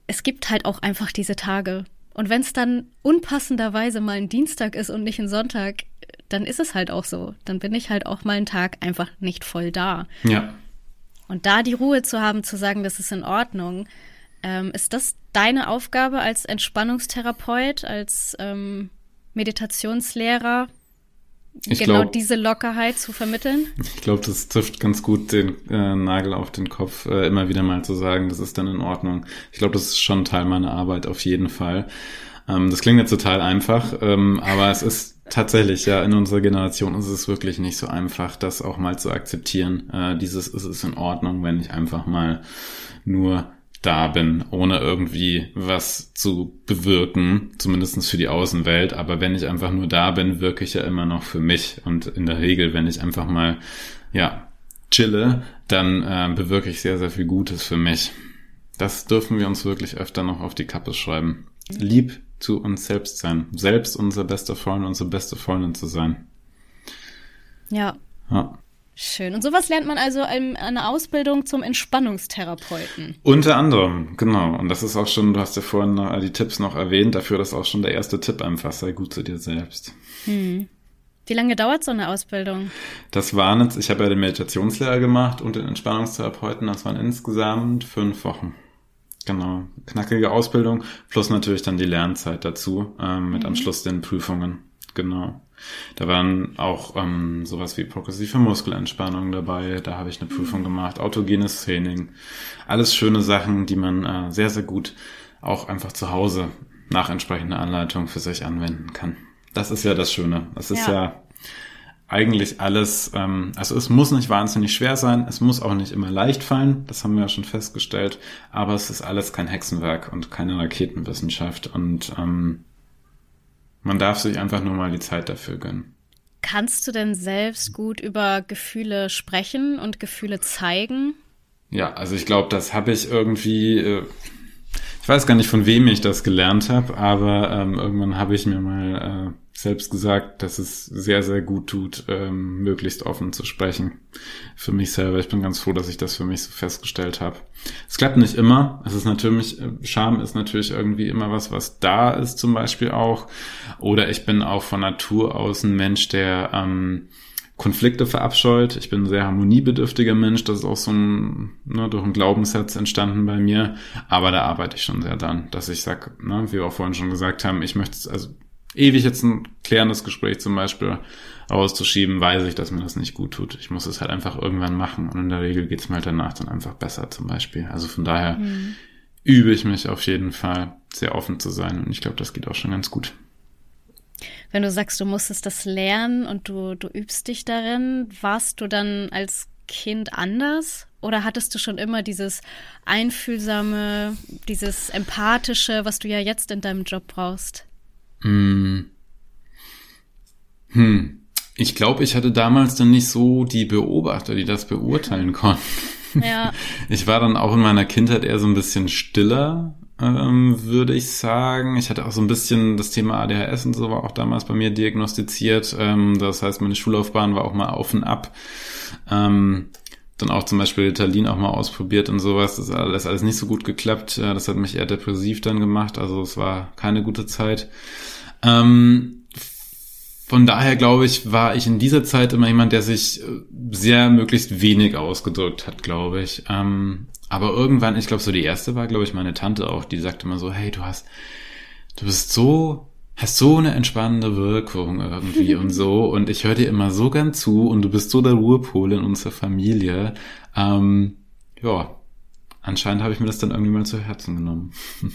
es gibt halt auch einfach diese Tage. Und wenn es dann unpassenderweise mal ein Dienstag ist und nicht ein Sonntag, dann ist es halt auch so. Dann bin ich halt auch mal einen Tag einfach nicht voll da. Ja. Und da die Ruhe zu haben, zu sagen, das ist in Ordnung, ähm, ist das deine Aufgabe als Entspannungstherapeut, als ähm, Meditationslehrer, ich genau glaub, diese Lockerheit zu vermitteln? Ich glaube, das trifft ganz gut den äh, Nagel auf den Kopf, äh, immer wieder mal zu sagen, das ist dann in Ordnung. Ich glaube, das ist schon Teil meiner Arbeit auf jeden Fall. Ähm, das klingt jetzt total einfach, ähm, aber es ist tatsächlich, ja, in unserer Generation ist es wirklich nicht so einfach, das auch mal zu akzeptieren. Äh, dieses ist es in Ordnung, wenn ich einfach mal nur da bin, ohne irgendwie was zu bewirken, zumindestens für die Außenwelt. Aber wenn ich einfach nur da bin, wirke ich ja immer noch für mich. Und in der Regel, wenn ich einfach mal, ja, chille, dann äh, bewirke ich sehr, sehr viel Gutes für mich. Das dürfen wir uns wirklich öfter noch auf die Kappe schreiben. Lieb zu uns selbst sein. Selbst unser bester Freund, unsere beste Freundin zu sein. Ja. ja. Schön. Und sowas lernt man also in einer Ausbildung zum Entspannungstherapeuten. Unter anderem, genau. Und das ist auch schon, du hast ja vorhin noch die Tipps noch erwähnt, dafür ist auch schon der erste Tipp einfach, sei gut zu dir selbst. Hm. Wie lange dauert so eine Ausbildung? Das waren jetzt, ich habe ja den Meditationslehrer gemacht und den Entspannungstherapeuten, das waren insgesamt fünf Wochen. Genau, knackige Ausbildung plus natürlich dann die Lernzeit dazu ähm, mit mhm. am Schluss den Prüfungen. Genau. Da waren auch ähm, sowas wie progressive Muskelentspannung dabei. Da habe ich eine Prüfung gemacht, autogenes Training. Alles schöne Sachen, die man äh, sehr, sehr gut auch einfach zu Hause nach entsprechender Anleitung für sich anwenden kann. Das ist ja das Schöne. Es ist ja, ja eigentlich alles, ähm, also es muss nicht wahnsinnig schwer sein, es muss auch nicht immer leicht fallen, das haben wir ja schon festgestellt, aber es ist alles kein Hexenwerk und keine Raketenwissenschaft und ähm, Man darf sich einfach nur mal die Zeit dafür gönnen. Kannst du denn selbst gut über Gefühle sprechen und Gefühle zeigen? Ja, also ich glaube, das habe ich irgendwie, äh, ich weiß gar nicht, von wem ich das gelernt habe, aber ähm, irgendwann habe ich mir mal äh, selbst gesagt, dass es sehr, sehr gut tut, ähm, möglichst offen zu sprechen. Für mich selber. Ich bin ganz froh, dass ich das für mich so festgestellt habe. Es klappt nicht immer. Es ist natürlich, äh, Scham ist natürlich irgendwie immer was, was da ist zum Beispiel auch. Oder ich bin auch von Natur aus ein Mensch, der ähm, Konflikte verabscheut. Ich bin ein sehr harmoniebedürftiger Mensch. Das ist auch so ein, ne, durch einen Glaubenssatz entstanden bei mir. Aber da arbeite ich schon sehr dran, dass ich sage, ne, wie wir auch vorhin schon gesagt haben, ich möchte, also ewig jetzt ein klärendes Gespräch zum Beispiel auszuschieben, weiß ich, dass mir das nicht gut tut. Ich muss es halt einfach irgendwann machen und in der Regel geht es mir halt danach dann einfach besser zum Beispiel. Also von daher mhm. übe ich mich auf jeden Fall sehr offen zu sein und ich glaube, das geht auch schon ganz gut. Wenn du sagst, du musstest das lernen und du, du übst dich darin, warst du dann als Kind anders? Oder hattest du schon immer dieses einfühlsame, dieses empathische, was du ja jetzt in deinem Job brauchst? Hm. Hm. Ich glaube, ich hatte damals dann nicht so die Beobachter, die das beurteilen konnten. Ja. Ich war dann auch in meiner Kindheit eher so ein bisschen stiller, ähm, würde ich sagen. Ich hatte auch so ein bisschen das Thema ADHS und so war auch damals bei mir diagnostiziert. Ähm, das heißt, meine Schullaufbahn war auch mal auf und ab. Ähm, dann auch zum Beispiel Italien auch mal ausprobiert und sowas. Das ist alles, alles nicht so gut geklappt. Das hat mich eher depressiv dann gemacht. Also es war keine gute Zeit. Ähm, von daher glaube ich, war ich in dieser Zeit immer jemand, der sich sehr möglichst wenig ausgedrückt hat, glaube ich. Ähm, aber irgendwann, ich glaube, so die erste war, glaube ich, meine Tante auch, die sagte immer so, hey, du hast, du bist so hast so eine entspannende Wirkung irgendwie und so und ich höre dir immer so gern zu und du bist so der Ruhepol in unserer Familie. Ähm, ja, anscheinend habe ich mir das dann irgendwie mal zu Herzen genommen.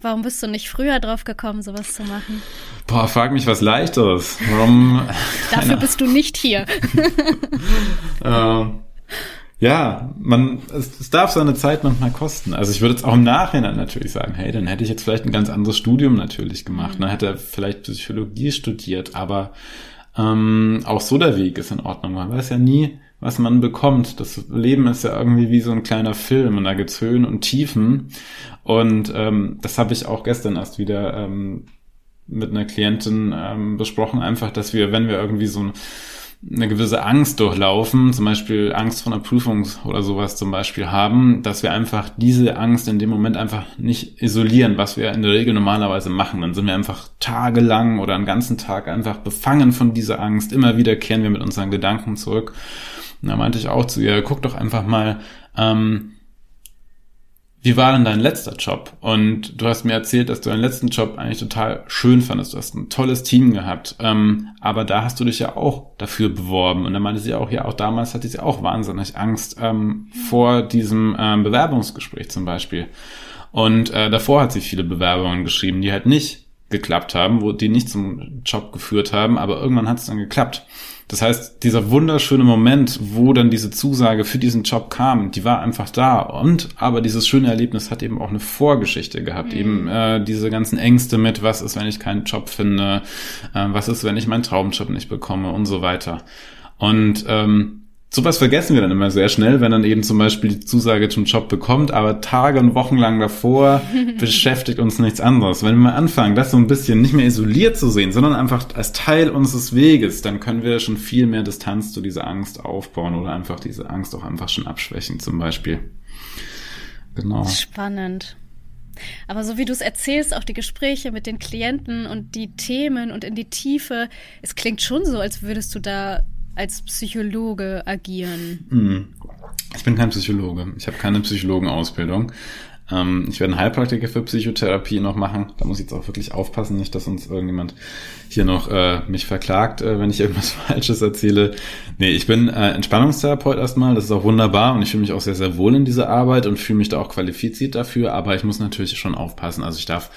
Warum bist du nicht früher drauf gekommen, sowas zu machen? Boah, frag mich was Leichteres. Warum? Dafür bist du nicht hier. äh, ja, man, es, es darf seine Zeit manchmal kosten. Also ich würde jetzt auch im Nachhinein natürlich sagen, hey, dann hätte ich jetzt vielleicht ein ganz anderes Studium natürlich gemacht. Mhm. Dann hätte er vielleicht Psychologie studiert, aber ähm, auch so der Weg ist in Ordnung. Man weiß ja nie, was man bekommt. Das Leben ist ja irgendwie wie so ein kleiner Film und da gibt's Höhen und Tiefen. Und ähm, das habe ich auch gestern erst wieder ähm, mit einer Klientin ähm, besprochen, einfach, dass wir, wenn wir irgendwie so ein eine gewisse Angst durchlaufen, zum Beispiel Angst vor einer Prüfung oder sowas zum Beispiel haben, dass wir einfach diese Angst in dem Moment einfach nicht isolieren, was wir in der Regel normalerweise machen. Dann sind wir einfach tagelang oder einen ganzen Tag einfach befangen von dieser Angst. Immer wieder kehren wir mit unseren Gedanken zurück. Und da meinte ich auch zu ihr, guck doch einfach mal, ähm, wie war denn dein letzter Job? Und du hast mir erzählt, dass du deinen letzten Job eigentlich total schön fandest. Du hast ein tolles Team gehabt. Ähm, aber da hast du dich ja auch dafür beworben. Und dann meinte sie auch, ja, auch damals hatte sie auch wahnsinnig Angst ähm, vor diesem ähm, Bewerbungsgespräch zum Beispiel. Und äh, davor hat sie viele Bewerbungen geschrieben, die halt nicht geklappt haben, wo die nicht zum Job geführt haben, aber irgendwann hat es dann geklappt. Das heißt, dieser wunderschöne Moment, wo dann diese Zusage für diesen Job kam, die war einfach da. Und aber dieses schöne Erlebnis hat eben auch eine Vorgeschichte gehabt. Mhm. Eben äh, diese ganzen Ängste mit, was ist, wenn ich keinen Job finde, äh, was ist, wenn ich meinen Traumjob nicht bekomme und so weiter. Und ähm, Sowas vergessen wir dann immer sehr schnell, wenn dann eben zum Beispiel die Zusage zum Job bekommt, aber Tage und Wochen lang davor beschäftigt uns nichts anderes. Wenn wir mal anfangen, das so ein bisschen nicht mehr isoliert zu sehen, sondern einfach als Teil unseres Weges, dann können wir schon viel mehr Distanz zu dieser Angst aufbauen oder einfach diese Angst auch einfach schon abschwächen zum Beispiel. Genau. Spannend. Aber so wie du es erzählst, auch die Gespräche mit den Klienten und die Themen und in die Tiefe, es klingt schon so, als würdest du da als Psychologe agieren? Hm. Ich bin kein Psychologe. Ich habe keine Psychologenausbildung. Ähm, ich werde einen Heilpraktiker für Psychotherapie noch machen. Da muss ich jetzt auch wirklich aufpassen, nicht, dass uns irgendjemand hier noch äh, mich verklagt, äh, wenn ich irgendwas Falsches erzähle. Nee, ich bin äh, Entspannungstherapeut erstmal. Das ist auch wunderbar und ich fühle mich auch sehr, sehr wohl in dieser Arbeit und fühle mich da auch qualifiziert dafür. Aber ich muss natürlich schon aufpassen. Also ich darf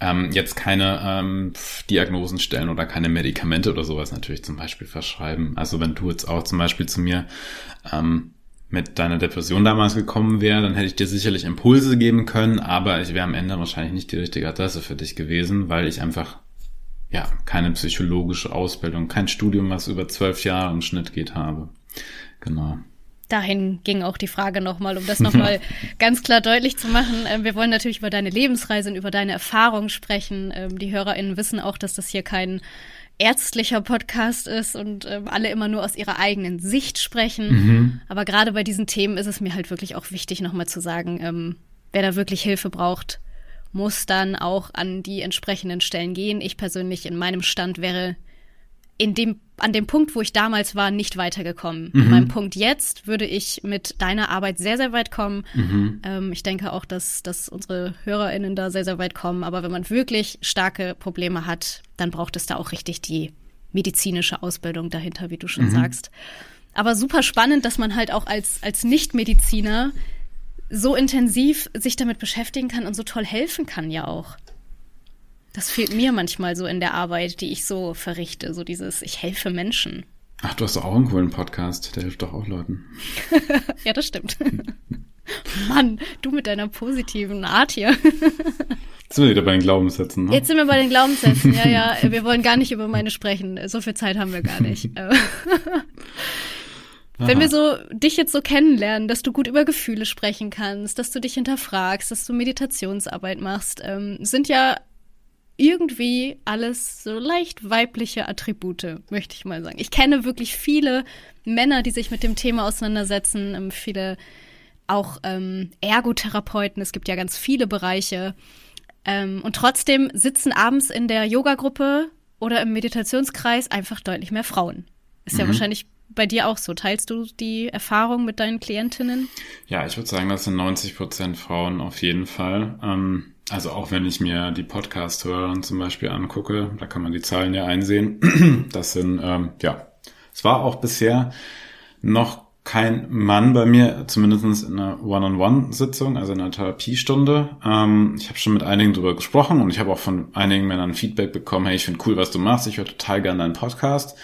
ähm, jetzt keine ähm, Diagnosen stellen oder keine Medikamente oder sowas natürlich zum Beispiel verschreiben. Also wenn du jetzt auch zum Beispiel zu mir ähm, mit deiner Depression damals gekommen wäre, dann hätte ich dir sicherlich Impulse geben können, aber ich wäre am Ende wahrscheinlich nicht die richtige Adresse für dich gewesen, weil ich einfach ja, keine psychologische Ausbildung, kein Studium, was über zwölf Jahre im Schnitt geht, habe. Genau dahin ging auch die Frage nochmal, um das nochmal ganz klar deutlich zu machen. Ähm, wir wollen natürlich über deine Lebensreise und über deine Erfahrungen sprechen. Ähm, die HörerInnen wissen auch, dass das hier kein ärztlicher Podcast ist und ähm, alle immer nur aus ihrer eigenen Sicht sprechen. Mhm. Aber gerade bei diesen Themen ist es mir halt wirklich auch wichtig, nochmal zu sagen, wer da wirklich Hilfe braucht, muss dann auch an die entsprechenden Stellen gehen. Ich persönlich in meinem Stand wäre in dem, an dem Punkt, wo ich damals war, nicht weitergekommen. Mhm. An meinem Punkt jetzt würde ich mit deiner Arbeit sehr, sehr weit kommen. Mhm. Ähm, ich denke auch, dass, dass unsere HörerInnen da sehr, sehr weit kommen. Aber wenn man wirklich starke Probleme hat, dann braucht es da auch richtig die medizinische Ausbildung dahinter, wie du schon mhm. sagst. Aber super spannend, dass man halt auch als, als Nichtmediziner so intensiv sich damit beschäftigen kann und so toll helfen kann ja auch. Das fehlt mir manchmal so in der Arbeit, die ich so verrichte, so dieses, ich helfe Menschen. Ach, du hast doch auch einen coolen Podcast, der hilft doch auch Leuten. ja, das stimmt. Mann, du mit deiner positiven Art hier. Jetzt sind wir wieder bei den Glaubenssätzen. Ne? Jetzt sind wir bei den Glaubenssätzen, ja, ja. Wir wollen gar nicht über meine sprechen. So viel Zeit haben wir gar nicht. Wenn wir so dich jetzt so kennenlernen, dass du gut über Gefühle sprechen kannst, dass du dich hinterfragst, dass du Meditationsarbeit machst, ähm, sind ja irgendwie alles so leicht weibliche Attribute, möchte ich mal sagen. Ich kenne wirklich viele Männer, die sich mit dem Thema auseinandersetzen, ähm, viele auch ähm, Ergotherapeuten, es gibt ja ganz viele Bereiche. Ähm, und trotzdem sitzen abends in der Yoga-Gruppe oder im Meditationskreis einfach deutlich mehr Frauen. Ist mhm. ja wahrscheinlich bei dir auch so. Teilst du die Erfahrung mit deinen Klientinnen? Ja, ich würde sagen, das sind 90 Prozent Frauen auf jeden Fall. Ähm also auch wenn ich mir die Podcast-Hörer zum Beispiel angucke, da kann man die Zahlen ja einsehen. Das sind, ähm, ja, es war auch bisher noch kein Mann bei mir, zumindest in einer One-on-One-Sitzung, also in einer Therapiestunde. Ähm, ich habe schon mit einigen drüber gesprochen und ich habe auch von einigen Männern Feedback bekommen, hey, ich finde cool, was du machst, ich höre total gerne deinen Podcast.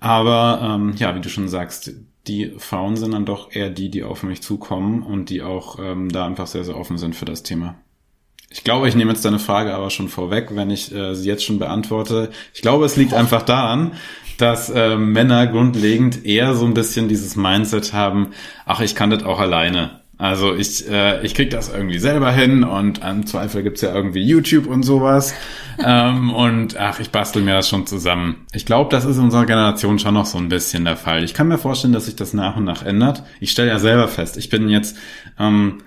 Aber ähm, ja, wie du schon sagst, die Frauen sind dann doch eher die, die auf mich zukommen und die auch ähm, da einfach sehr, sehr offen sind für das Thema. Ich glaube, ich nehme jetzt deine Frage aber schon vorweg, wenn ich äh, sie jetzt schon beantworte. Ich glaube, es liegt einfach daran, dass äh, Männer grundlegend eher so ein bisschen dieses Mindset haben, ach, ich kann das auch alleine. Also ich, äh, ich krieg das irgendwie selber hin und im Zweifel gibt's ja irgendwie YouTube und sowas. ähm, und ach, ich bastel mir das schon zusammen. Ich glaube, das ist in unserer Generation schon noch so ein bisschen der Fall. Ich kann mir vorstellen, dass sich das nach und nach ändert. Ich stelle ja selber fest, ich bin jetzt ähm,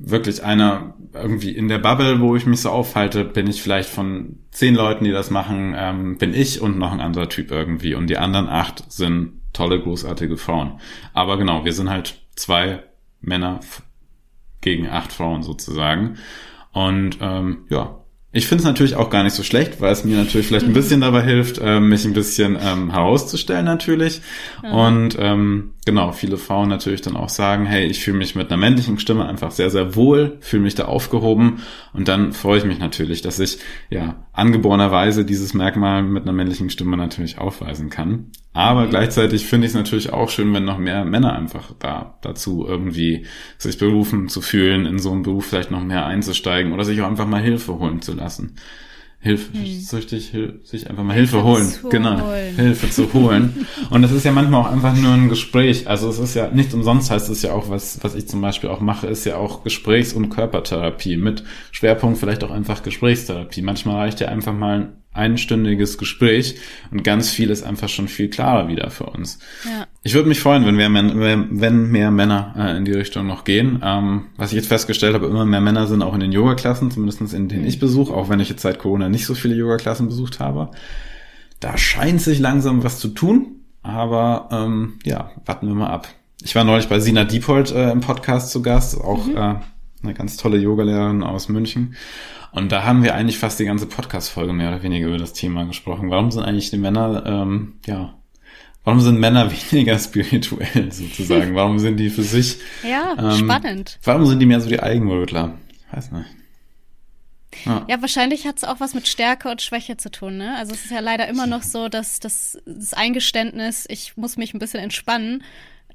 wirklich einer irgendwie in der Bubble, wo ich mich so aufhalte, bin ich vielleicht von zehn Leuten, die das machen, ähm, bin ich und noch ein anderer Typ irgendwie. Und die anderen acht sind tolle, großartige Frauen. Aber genau, wir sind halt zwei Männer gegen acht Frauen sozusagen. Und ähm, ja, ich finde es natürlich auch gar nicht so schlecht, weil es mir natürlich vielleicht ein bisschen dabei hilft, äh, mich ein bisschen ähm, herauszustellen natürlich. Mhm. Und ähm, genau, viele Frauen natürlich dann auch sagen, hey, ich fühle mich mit einer männlichen Stimme einfach sehr, sehr wohl, fühle mich da aufgehoben. Und dann freue ich mich natürlich, dass ich ja angeborenerweise dieses Merkmal mit einer männlichen Stimme natürlich aufweisen kann. Aber gleichzeitig finde ich es natürlich auch schön, wenn noch mehr Männer einfach da dazu irgendwie sich berufen zu fühlen, in so einen Beruf vielleicht noch mehr einzusteigen oder sich auch einfach mal Hilfe holen zu lassen. Hilfe, hm. süchtig, sich einfach mal Hilfe, Hilfe holen. Genau. Holen. Hilfe zu holen. Und das ist ja manchmal auch einfach nur ein Gespräch. Also es ist ja nicht umsonst heißt es ja auch, was, was ich zum Beispiel auch mache, ist ja auch Gesprächs- und Körpertherapie mit Schwerpunkt vielleicht auch einfach Gesprächstherapie. Manchmal reicht ja einfach mal einstündiges Gespräch und ganz viel ist einfach schon viel klarer wieder für uns. Ja. Ich würde mich freuen, wenn, mehr, wenn mehr Männer äh, in die Richtung noch gehen. Ähm, was ich jetzt festgestellt habe, immer mehr Männer sind auch in den Yoga-Klassen, zumindest in denen ich besuche, auch wenn ich jetzt seit Corona nicht so viele Yoga-Klassen besucht habe. Da scheint sich langsam was zu tun, aber ähm, ja, warten wir mal ab. Ich war neulich bei Sina Diepold äh, im Podcast zu Gast, auch mhm. äh, eine ganz tolle Yogalehrerin aus München. Und da haben wir eigentlich fast die ganze Podcast-Folge mehr oder weniger über das Thema gesprochen. Warum sind eigentlich die Männer, ähm, ja, warum sind Männer weniger spirituell sozusagen? Warum sind die für sich? Ja, ähm, spannend. Warum sind die mehr so die Eigenbrötler? Ich weiß nicht. Ja. ja, wahrscheinlich hat es auch was mit Stärke und Schwäche zu tun. Ne? Also es ist ja leider immer noch so, dass, dass das Eingeständnis, ich muss mich ein bisschen entspannen,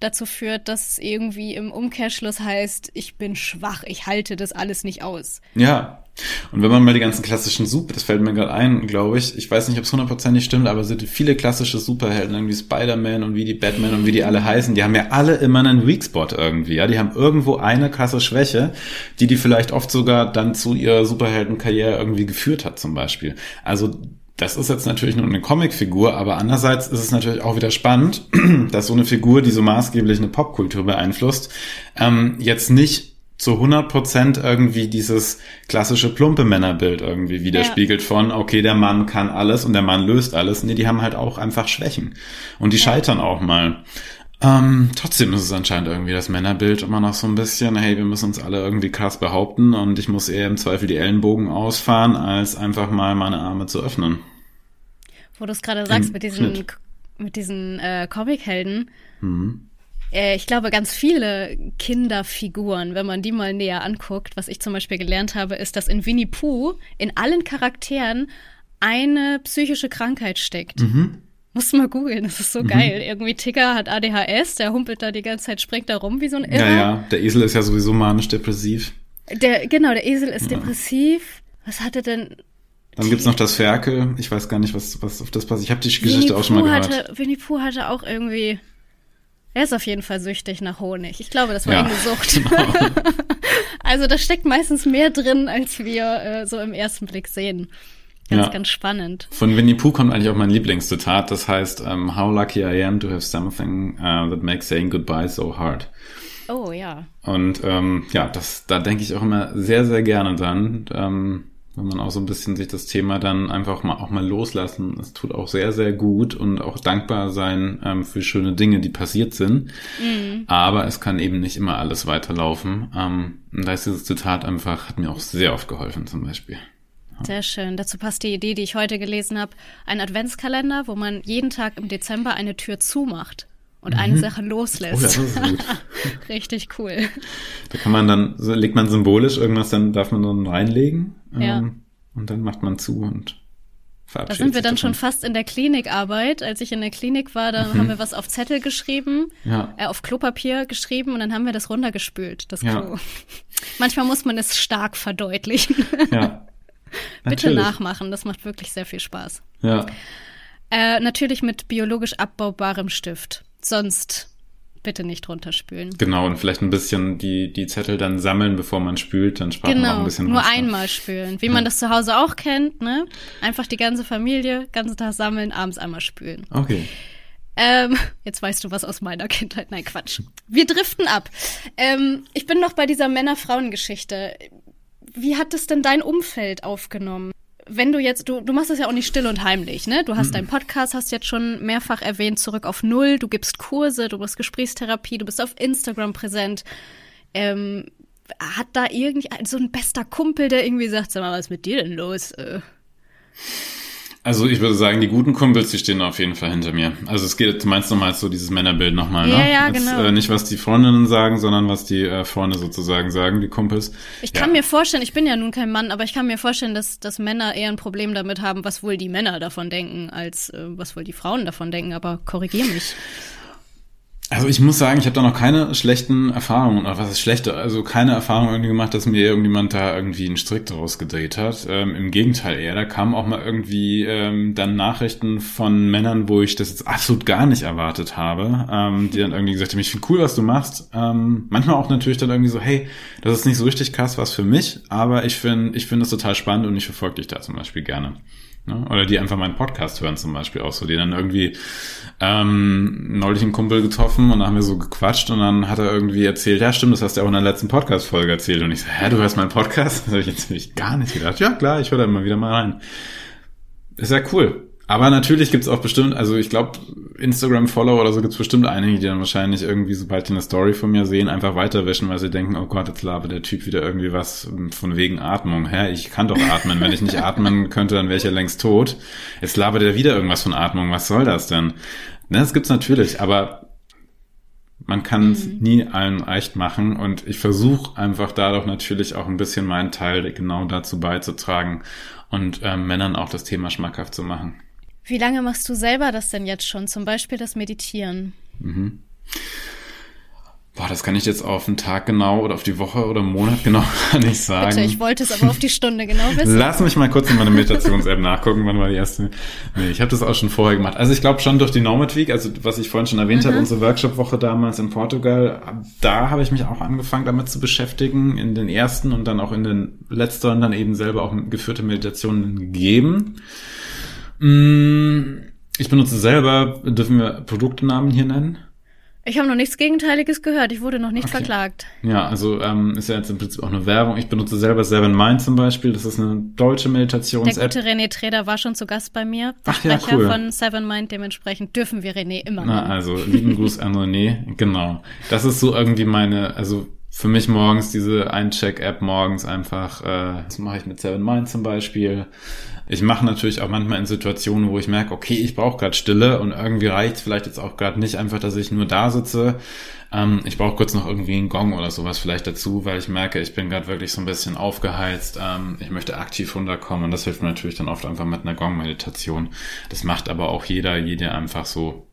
dazu führt, dass irgendwie im Umkehrschluss heißt, ich bin schwach, ich halte das alles nicht aus. Ja, Und wenn man mal die ganzen klassischen Super, das fällt mir gerade ein, glaube ich, ich weiß nicht, ob es hundertprozentig stimmt, aber sind viele klassische Superhelden, irgendwie Spider-Man und wie die Batman und wie die alle heißen, die haben ja alle immer einen Weak Spot irgendwie, ja, die haben irgendwo eine krasse Schwäche, die die vielleicht oft sogar dann zu ihrer Superheldenkarriere irgendwie geführt hat zum Beispiel. Also das ist jetzt natürlich nur eine Comicfigur, aber andererseits ist es natürlich auch wieder spannend, dass so eine Figur, die so maßgeblich eine Popkultur beeinflusst, ähm, jetzt nicht zu 100 Prozent irgendwie dieses klassische plumpe Männerbild irgendwie widerspiegelt ja. von, okay, der Mann kann alles und der Mann löst alles. Nee, die haben halt auch einfach Schwächen. Und die ja. scheitern auch mal. Ähm, trotzdem ist es anscheinend irgendwie das Männerbild immer noch so ein bisschen, hey, wir müssen uns alle irgendwie krass behaupten und ich muss eher im Zweifel die Ellenbogen ausfahren, als einfach mal meine Arme zu öffnen. Wo du es gerade sagst, Im mit diesen, mit diesen äh, Comichelden. Mhm äh, ich glaube, ganz viele Kinderfiguren, wenn man die mal näher anguckt, was ich zum Beispiel gelernt habe, ist, dass in Winnie Pooh in allen Charakteren eine psychische Krankheit steckt. Mhm. Musst du mal googeln, das ist so mhm. geil. Irgendwie Tigger hat ADHS, der humpelt da die ganze Zeit, springt da rum wie so ein Irrer. Ja, ja, der Esel ist ja sowieso manisch-depressiv. Der, genau, der Esel ist ja. depressiv. Was hat er denn? Dann gibt's noch das Ferkel. Ich weiß gar nicht, was, was auf das passt. Ich habe die Geschichte auch schon mal gehört. Hatte, Winnie Pooh hatte auch irgendwie er ist auf jeden Fall süchtig nach Honig. Ich glaube, das war ja, eine Sucht. Genau. also da steckt meistens mehr drin, als wir äh, so im ersten Blick sehen. Ganz, ja. ganz spannend. Von Winnie Pooh kommt eigentlich auch mein Lieblingszitat. Das heißt, um, ähm, How lucky I am to have something uh, that makes saying goodbye so hard. Oh ja. Und ähm, ja, das, da denke ich auch immer sehr, sehr gerne dran. Ähm, wenn man auch so ein bisschen sich das Thema dann einfach mal auch mal loslassen. Es tut auch sehr, sehr gut und auch dankbar sein ähm, für schöne Dinge, die passiert sind. Mhm. Aber es kann eben nicht immer alles weiterlaufen. Ähm, und da ist dieses Zitat einfach, hat mir auch sehr oft geholfen zum Beispiel. Sehr schön. Dazu passt die Idee, die ich heute gelesen habe. Ein Adventskalender, wo man jeden Tag im Dezember eine Tür zumacht und mhm. eine Sache loslässt. Oh. Richtig cool. Da kann man dann, legt man symbolisch irgendwas, dann darf man dann reinlegen. Ja. Ähm, und dann macht man zu und verabschiedet Da sind wir dann davon. schon fast in der Klinikarbeit. Als ich in der Klinik war, da mhm. haben wir was auf Zettel geschrieben, ja. äh, auf Klopapier geschrieben und dann haben wir das runtergespült, das Klo. Ja. Manchmal muss man es stark verdeutlichen. Ja. Bitte nachmachen, das macht wirklich sehr viel Spaß. Ja. Äh, natürlich mit biologisch abbaubarem Stift sonst bitte nicht runterspülen. Genau, und vielleicht ein bisschen die, die Zettel dann sammeln, bevor man spült, dann spart genau, man auch ein bisschen nur Wasser. einmal spülen. Wie ja. man das zu Hause auch kennt, ne? Einfach die ganze Familie, ganzen Tag sammeln, abends einmal spülen. Okay. Ähm, jetzt weißt du was aus meiner Kindheit. Nein, Quatsch. Wir driften ab. Ähm, ich bin noch bei dieser Männer-Frauen-Geschichte. Wie hat es denn dein Umfeld aufgenommen? Wenn du jetzt, du, du machst das ja auch nicht still und heimlich, ne? Du hast mhm. deinen Podcast, hast jetzt schon mehrfach erwähnt, zurück auf Null, du gibst Kurse, du machst Gesprächstherapie, du bist auf Instagram präsent. Ähm, hat da irgendwie so ein bester Kumpel, der irgendwie sagt, sag mal, was ist mit dir denn los? Äh. Also ich würde sagen, die guten Kumpels, die stehen auf jeden Fall hinter mir. Also es geht, du meinst nochmal so dieses Männerbild nochmal, ne? Ja, ja, Jetzt, genau. Äh, nicht, was die Freundinnen sagen, sondern was die äh, Freunde sozusagen sagen, die Kumpels. Ich kann ja. mir vorstellen, ich bin ja nun kein Mann, aber ich kann mir vorstellen, dass, dass Männer eher ein Problem damit haben, was wohl die Männer davon denken, als äh, was wohl die Frauen davon denken, aber korrigier mich. Also ich muss sagen, ich habe da noch keine schlechten Erfahrungen, oder was ist schlechte, also keine Erfahrung irgendwie gemacht, dass mir irgendjemand da irgendwie einen Strick daraus gedreht hat. Ähm, Im Gegenteil eher, da kamen auch mal irgendwie ähm, dann Nachrichten von Männern, wo ich das jetzt absolut gar nicht erwartet habe, ähm, die dann irgendwie gesagt haben, ich finde cool, was du machst. Ähm, manchmal auch natürlich dann irgendwie so, hey, das ist nicht so richtig krass was für mich, aber ich finde ich finde es total spannend und ich verfolge dich da zum Beispiel gerne. Ne? Oder die einfach meinen Podcast hören zum Beispiel auch so, die dann irgendwie ähm, neulich einen Kumpel getroffen und dann haben wir so gequatscht und dann hat er irgendwie erzählt, ja stimmt, das hast du ja auch in der letzten Podcast-Folge erzählt. Und ich so, hä, du hörst meinen Podcast? Das habe ich jetzt nämlich gar nicht gedacht. Ja klar, ich höre da immer wieder mal rein. Ist ja cool. Aber natürlich gibt's auch bestimmt, also ich glaube, Instagram-Follower oder so gibt's bestimmt einige, die dann wahrscheinlich irgendwie, sobald die eine Story von mir sehen, einfach weiterwischen, weil sie denken, oh Gott, jetzt labert der Typ wieder irgendwie was von wegen Atmung. Hä, ich kann doch atmen. Wenn ich nicht atmen könnte, dann wäre ich ja längst tot. Jetzt labert er wieder irgendwas von Atmung. Was soll das denn? Ne, das gibt's natürlich, aber man kann es mhm. nie allen recht machen und ich versuche einfach dadurch natürlich auch ein bisschen meinen Teil genau dazu beizutragen und ähm, Männern auch das Thema schmackhaft zu machen. Wie lange machst du selber das denn jetzt schon? Zum Beispiel das Meditieren? Mhm. Boah, das kann ich jetzt auf den Tag genau oder auf die Woche oder Monat genau nicht sagen. Bitte, ich wollte es aber auf die Stunde genau wissen. Lass mich mal kurz in meine Meditations-App nachgucken, wann war die erste. Nee, ich habe das auch schon vorher gemacht. Also ich glaube schon durch die Nomad Week, also was ich vorhin schon erwähnt mhm. habe, unsere Workshop-Woche damals in Portugal, da habe ich mich auch angefangen damit zu beschäftigen, in den ersten und dann auch in den letzteren dann eben selber auch geführte Meditationen gegeben. Mm, ich benutze selber, dürfen wir Produktnamen hier nennen? Ich habe noch nichts Gegenteiliges gehört. Ich wurde noch nicht okay. verklagt. Ja, also ähm, ist ja jetzt im Prinzip auch eine Werbung. Ich benutze selber Seven Mind zum Beispiel. Das ist eine deutsche Meditations-App. Der gute René Treder war schon zu Gast bei mir. Der Ach, Sprecher ja, cool. von Seven Mind. Dementsprechend dürfen wir René immer. Na, also lieben Gruß an René. Genau. Das ist so irgendwie meine, also für mich morgens diese Eincheck-App morgens einfach, äh, das mache ich mit Seven Mind zum Beispiel. Ich mache natürlich auch manchmal in Situationen, wo ich merke, okay, ich brauche gerade Stille und irgendwie reicht vielleicht jetzt auch gerade nicht einfach, dass ich nur da sitze. Ähm, ich brauche kurz noch irgendwie einen Gong oder sowas vielleicht dazu, weil ich merke, ich bin gerade wirklich so ein bisschen aufgeheizt. Ähm, ich möchte aktiv runterkommen und das hilft mir natürlich dann oft einfach mit einer Gong-Meditation. Das macht aber auch jeder, jede einfach so,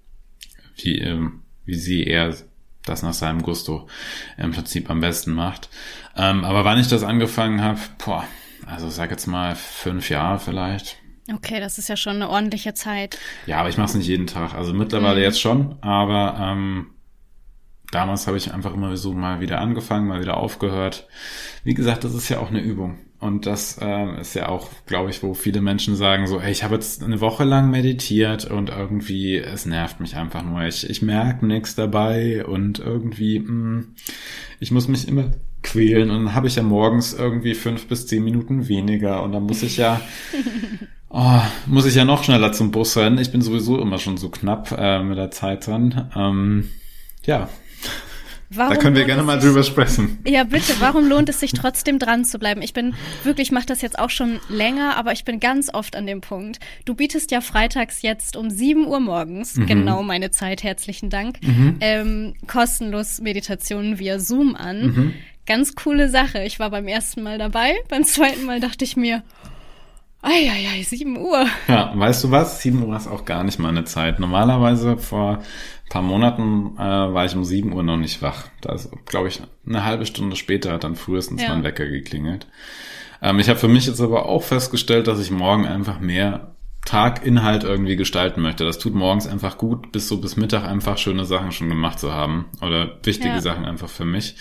wie, ähm, wie sie eher das nach seinem Gusto im Prinzip am besten macht. Ähm, aber wann ich das angefangen habe, boah, also sag jetzt mal fünf Jahre vielleicht. Okay, das ist ja schon eine ordentliche Zeit. Ja, aber ich mache es nicht jeden Tag. Also mittlerweile mhm. jetzt schon, aber ähm, damals habe ich einfach immer so mal wieder angefangen, mal wieder aufgehört. Wie gesagt, das ist ja auch eine Übung. Und das äh, ist ja auch, glaube ich, wo viele Menschen sagen so, ey, ich habe jetzt eine Woche lang meditiert und irgendwie, es nervt mich einfach nur. Ich, ich merke nichts dabei und irgendwie, mh, mm, ich muss mich immer quälen und dann habe ich ja morgens irgendwie fünf bis zehn Minuten weniger und dann muss ich ja oh, muss ich ja noch schneller zum Bus rennen. Ich bin sowieso immer schon so knapp äh, mit der Zeit dran. Ähm, ja. Warum da können wir gerne mal drüber sprechen. Ja, bitte. Warum lohnt es sich trotzdem dran zu bleiben? Ich bin wirklich, ich mache das jetzt auch schon länger, aber ich bin ganz oft an dem Punkt. Du bietest ja freitags jetzt um 7 Uhr morgens, mhm. genau meine Zeit, herzlichen Dank, mhm. ähm, kostenlos Meditationen via Zoom an. Mhm. Ganz coole Sache. Ich war beim ersten Mal dabei. Beim zweiten Mal dachte ich mir, Eieiei, 7 Uhr. Ja, weißt du was? 7 Uhr ist auch gar nicht meine Zeit. Normalerweise vor ein paar Monaten äh, war ich um 7 Uhr noch nicht wach. Da ist, glaube ich, eine halbe Stunde später hat dann frühestens ja. mein Wecker geklingelt. Ähm, ich habe für mich jetzt aber auch festgestellt, dass ich morgen einfach mehr Taginhalt irgendwie gestalten möchte. Das tut morgens einfach gut, bis so bis Mittag einfach schöne Sachen schon gemacht zu haben. Oder wichtige ja. Sachen einfach für mich.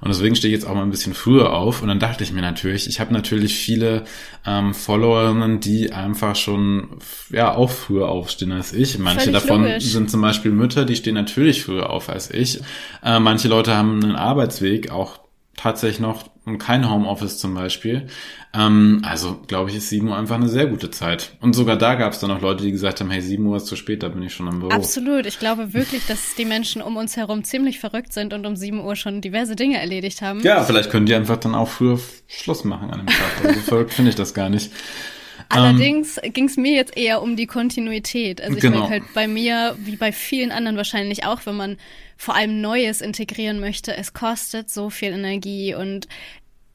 Und deswegen stehe ich jetzt auch mal ein bisschen früher auf. Und dann dachte ich mir natürlich, ich habe natürlich viele ähm, Followerinnen, die einfach schon ja auch früher aufstehen als ich. Manche Völlig davon logisch. sind zum Beispiel Mütter, die stehen natürlich früher auf als ich. Äh, manche Leute haben einen Arbeitsweg, auch tatsächlich noch kein Homeoffice zum Beispiel. Ähm, also glaube ich, ist 7 Uhr einfach eine sehr gute Zeit. Und sogar da gab es dann auch Leute, die gesagt haben, hey, 7 Uhr ist zu spät, da bin ich schon am Büro. Absolut. Ich glaube wirklich, dass die Menschen um uns herum ziemlich verrückt sind und um 7 Uhr schon diverse Dinge erledigt haben. Ja, vielleicht können die einfach dann auch früher Schluss machen an dem Tag. Also verrückt finde ich das gar nicht. Allerdings ähm, ging es mir jetzt eher um die Kontinuität. Also ich genau. merke halt bei mir, wie bei vielen anderen wahrscheinlich auch, wenn man vor allem Neues integrieren möchte, es kostet so viel Energie und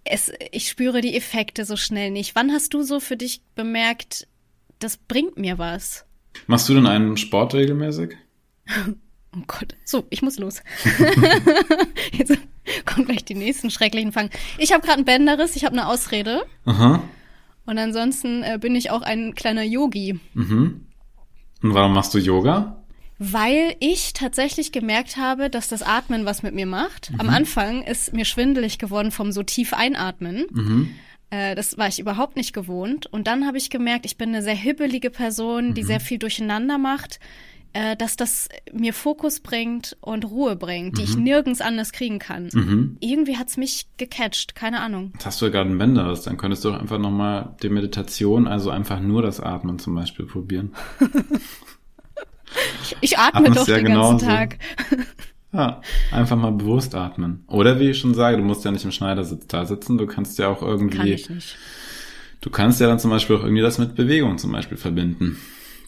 es, ich spüre die Effekte so schnell nicht. Wann hast du so für dich bemerkt, das bringt mir was? Machst du denn einen Sport regelmäßig? Oh Gott, so, ich muss los. Jetzt kommen gleich die nächsten schrecklichen Fangen. Ich habe gerade einen Bänderriss, ich habe eine Ausrede. Aha. Und ansonsten äh, bin ich auch ein kleiner Yogi. Mhm. Und warum machst du Yoga? weil ich tatsächlich gemerkt habe, dass das Atmen was mit mir macht. Mhm. Am Anfang ist mir schwindelig geworden vom so tief einatmen. Mhm. Äh, das war ich überhaupt nicht gewohnt. Und dann habe ich gemerkt, ich bin eine sehr hibbelige Person, die mhm. sehr viel durcheinander macht, äh, dass das mir Fokus bringt und Ruhe bringt, die ich mhm. nirgends anders kriegen kann. Mhm. Irgendwie hat's mich gecatcht, keine Ahnung. Jetzt hast du ja gerade einen Bänder, dann könntest du doch einfach nochmal die Meditation, also einfach nur das Atmen zum Beispiel probieren. Ich, ich atme Atmest doch ja den genauso. ganzen Tag. Ja, einfach mal bewusst atmen. Oder wie ich schon sage, du musst ja nicht im Schneidersitz da sitzen, du kannst ja auch irgendwie. Kann ich nicht. Du kannst ja dann zum Beispiel auch irgendwie das mit Bewegung zum Beispiel verbinden.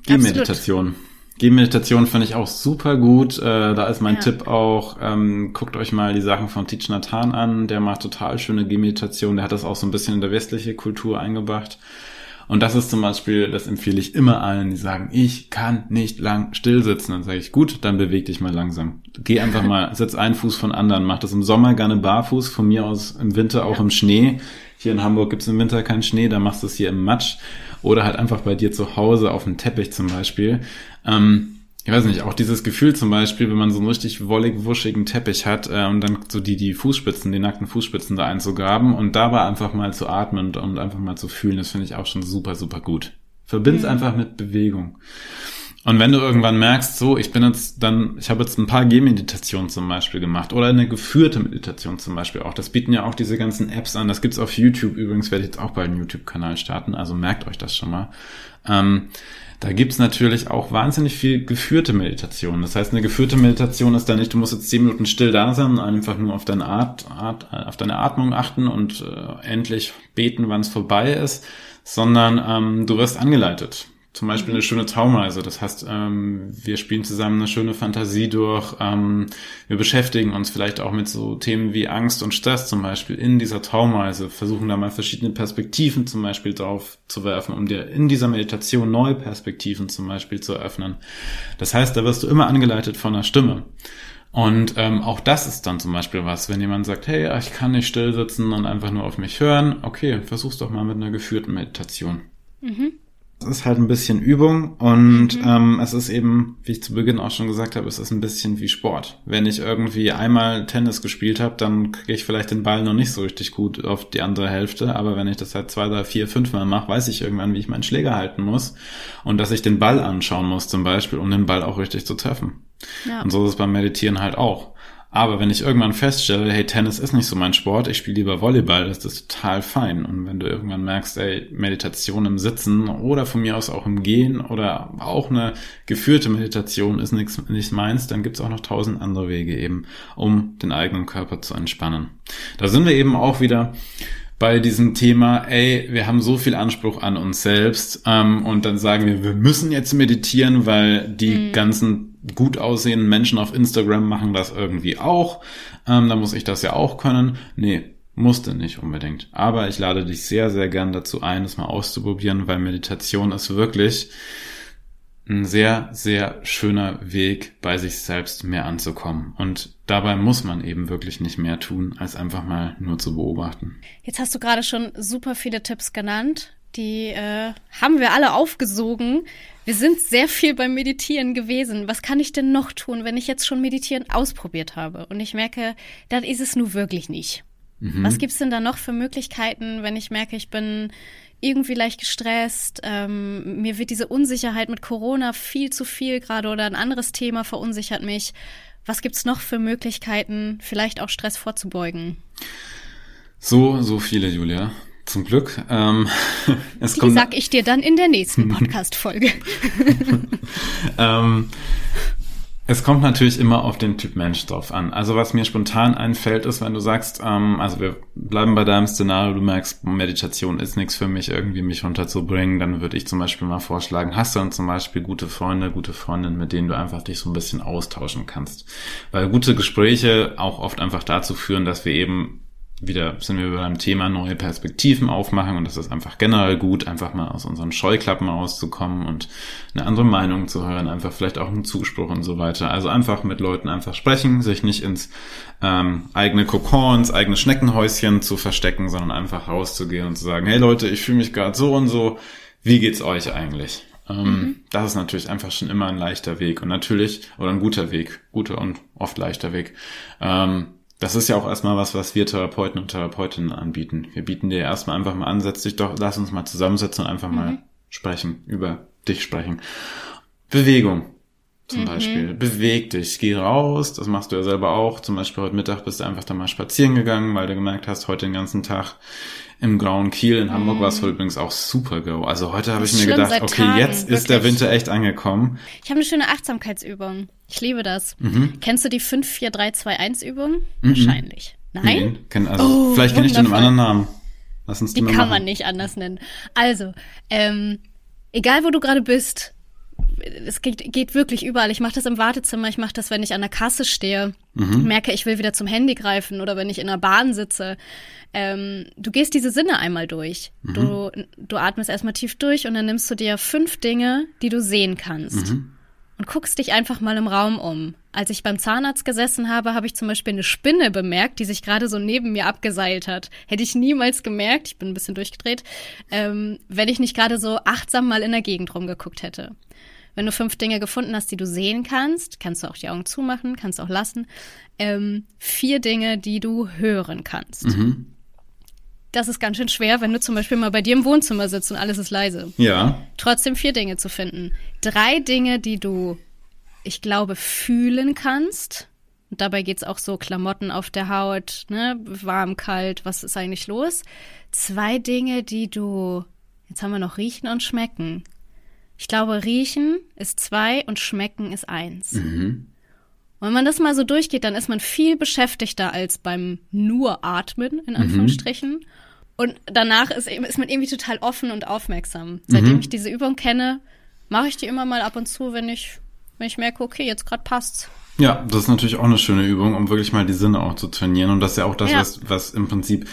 Gehmeditation. Gehmeditation finde ich auch super gut. Äh, da ist mein ja. Tipp auch, ähm, guckt euch mal die Sachen von Teach Nathan an. Der macht total schöne Gehmeditation. Der hat das auch so ein bisschen in der westliche Kultur eingebracht. Und das ist zum Beispiel, das empfehle ich immer allen, die sagen, ich kann nicht lang still sitzen. Dann sage ich, gut, dann beweg dich mal langsam. Geh einfach mal, setz einen Fuß von anderen. Mach das im Sommer gerne barfuß, von mir aus im Winter auch im Schnee. Hier in Hamburg gibt's im Winter keinen Schnee, da machst du es hier im Matsch. Oder halt einfach bei dir zu Hause auf dem Teppich zum Beispiel. Ähm, ich weiß nicht, auch dieses Gefühl zum Beispiel, wenn man so einen richtig wollig, wuschigen Teppich hat äh, und dann so die, die Fußspitzen, die nackten Fußspitzen da einzugraben und dabei einfach mal zu atmen und, und einfach mal zu fühlen, das finde ich auch schon super, super gut. Verbind's mhm. einfach mit Bewegung. Und wenn du irgendwann merkst, so, ich bin jetzt dann, ich habe jetzt ein paar Gehmeditationen zum Beispiel gemacht oder eine geführte Meditation zum Beispiel auch. Das bieten ja auch diese ganzen Apps an. Das gibt's auf YouTube. Übrigens werde ich jetzt auch bald einen YouTube-Kanal starten, also merkt euch das schon mal. Ähm, da gibt's natürlich auch wahnsinnig viel geführte Meditation. Das heißt, eine geführte Meditation ist dann nicht, du musst jetzt zehn Minuten still da sein und einfach nur auf deine Art, Art auf deine Atmung achten und äh, endlich beten, wann es vorbei ist, sondern ähm, du wirst angeleitet zum Beispiel eine schöne Traumreise. Das heißt, ähm, wir spielen zusammen eine schöne Fantasie durch. Ähm, wir beschäftigen uns vielleicht auch mit so Themen wie Angst und Stress zum Beispiel in dieser Traumreise, versuchen da mal verschiedene Perspektiven zum Beispiel drauf zu werfen, um dir in dieser Meditation neue Perspektiven zum Beispiel zu eröffnen. Das heißt, da wirst du immer angeleitet von einer Stimme. Und ähm, auch das ist dann zum Beispiel was, wenn jemand sagt, hey, ich kann nicht still sitzen und einfach nur auf mich hören, okay, versuch's doch mal mit einer geführten Meditation. Mhm. Es ist halt ein bisschen Übung und mhm. ähm, es ist eben, wie ich zu Beginn auch schon gesagt habe, es ist ein bisschen wie Sport. Wenn ich irgendwie einmal Tennis gespielt habe, dann kriege ich vielleicht den Ball noch nicht so richtig gut auf die andere Hälfte, aber wenn ich das halt zwei, drei, vier, fünf Mal mache, weiß ich irgendwann, wie ich meinen Schläger halten muss und dass ich den Ball anschauen muss zum Beispiel, um den Ball auch richtig zu treffen. Ja. Und so ist es beim Meditieren halt auch. Aber wenn ich irgendwann feststelle, hey, Tennis ist nicht so mein Sport, ich spiele lieber Volleyball, ist das total fein. Und wenn du irgendwann merkst, ey, Meditation im Sitzen oder von mir aus auch im Gehen oder auch eine geführte Meditation ist nichts nicht meins, dann gibt's auch noch tausend andere Wege eben, um den eigenen Körper zu entspannen. Da sind wir eben auch wieder bei diesem Thema, ey, wir haben so viel Anspruch an uns selbst ähm, und dann sagen wir, wir müssen jetzt meditieren, weil die mhm. ganzen gut aussehenden Menschen auf Instagram machen das irgendwie auch. Ähm, da muss ich das ja auch können. Nee, musste nicht unbedingt. Aber ich lade dich sehr, sehr gern dazu ein, das mal auszuprobieren, weil Meditation ist wirklich ein sehr, sehr schöner Weg, bei sich selbst mehr anzukommen. Und dabei muss man eben wirklich nicht mehr tun, als einfach mal nur zu beobachten. Jetzt hast du gerade schon super viele Tipps genannt. Die äh, haben wir alle aufgesogen. Wir sind sehr viel beim Meditieren gewesen. Was kann ich denn noch tun, wenn ich jetzt schon Meditieren ausprobiert habe und ich merke, dann ist es nur wirklich nicht? Mhm. Was gibt's denn da noch für Möglichkeiten, wenn ich merke, ich bin irgendwie leicht gestresst, ähm, mir wird diese Unsicherheit mit Corona viel zu viel gerade oder ein anderes Thema verunsichert mich. Was gibt's noch für Möglichkeiten, vielleicht auch Stress vorzubeugen? So, so viele, Julia. Zum Glück. Ähm, es Die sag ich dir dann in der nächsten Podcast-Folge. ähm, es kommt natürlich immer auf den Typ Mensch drauf an. Also was mir spontan einfällt, ist, wenn du sagst, ähm, also wir bleiben bei deinem Szenario, du merkst, Meditation ist nichts für mich, irgendwie mich runterzubringen, dann würde ich zum Beispiel mal vorschlagen, hast du dann zum Beispiel gute Freunde, gute Freundinnen, mit denen du einfach dich so ein bisschen austauschen kannst. Weil gute Gespräche auch oft einfach dazu führen, dass wir eben wieder sind wir beim Thema neue Perspektiven aufmachen und das ist einfach generell gut, einfach mal aus unseren Scheuklappen rauszukommen und eine andere Meinung zu hören, einfach vielleicht auch einen Zuspruch und so weiter. Also einfach mit Leuten einfach sprechen, sich nicht ins ähm, eigene Kokon, ins eigene Schneckenhäuschen zu verstecken, sondern einfach rauszugehen und zu sagen, hey Leute, ich fühle mich gerade so und so, wie geht's euch eigentlich? Ähm, mhm. Das ist natürlich einfach schon immer ein leichter Weg und natürlich, oder ein guter Weg, guter und oft leichter Weg. Ähm, das ist ja auch erstmal was, was wir Therapeuten und Therapeutinnen anbieten. Wir bieten dir erstmal einfach mal an, setz dich doch, lass uns mal zusammensetzen und einfach mhm. mal sprechen, über dich sprechen. Bewegung zum mhm. Beispiel. Beweg dich, geh raus, das machst du ja selber auch. Zum Beispiel heute Mittag bist du einfach da mal spazieren gegangen, weil du gemerkt hast, heute den ganzen Tag im grauen Kiel in Hamburg mm. war es übrigens auch super go. Also heute habe ich mir gedacht, okay, Tagen, jetzt wirklich. ist der Winter echt angekommen. Ich habe eine schöne Achtsamkeitsübung. Ich liebe das. Mhm. Kennst du die 5-4-3-2-1-Übung? Mhm. Wahrscheinlich. Nein? Nee, kenn, also, oh, vielleicht kenne ich den im anderen Namen. Lass uns die, die kann machen. man nicht anders nennen. Also, ähm, egal wo du gerade bist, es geht, geht wirklich überall. Ich mache das im Wartezimmer, ich mache das, wenn ich an der Kasse stehe, mhm. merke, ich will wieder zum Handy greifen oder wenn ich in der Bahn sitze. Ähm, du gehst diese Sinne einmal durch. Mhm. Du, du atmest erstmal tief durch und dann nimmst du dir fünf Dinge, die du sehen kannst. Mhm. Und guckst dich einfach mal im Raum um. Als ich beim Zahnarzt gesessen habe, habe ich zum Beispiel eine Spinne bemerkt, die sich gerade so neben mir abgeseilt hat. Hätte ich niemals gemerkt, ich bin ein bisschen durchgedreht, ähm, wenn ich nicht gerade so achtsam mal in der Gegend rumgeguckt hätte. Wenn du fünf Dinge gefunden hast, die du sehen kannst, kannst du auch die Augen zumachen, kannst auch lassen. Ähm, vier Dinge, die du hören kannst. Mhm. Das ist ganz schön schwer, wenn du zum Beispiel mal bei dir im Wohnzimmer sitzt und alles ist leise. Ja. Trotzdem vier Dinge zu finden. Drei Dinge, die du, ich glaube, fühlen kannst. Und dabei geht's auch so Klamotten auf der Haut, ne? Warm, kalt, was ist eigentlich los? Zwei Dinge, die du, jetzt haben wir noch riechen und schmecken. Ich glaube, riechen ist zwei und schmecken ist eins. Mhm. Und wenn man das mal so durchgeht, dann ist man viel beschäftigter als beim nur Atmen, in mhm. Anführungsstrichen. Mhm. Und danach ist, ist man irgendwie total offen und aufmerksam. Seitdem mhm. ich diese Übung kenne, mache ich die immer mal ab und zu, wenn ich, wenn ich merke, okay, jetzt gerade passt's. Ja, das ist natürlich auch eine schöne Übung, um wirklich mal die Sinne auch zu trainieren. Und das ist ja auch das, ja. was, was im Prinzip,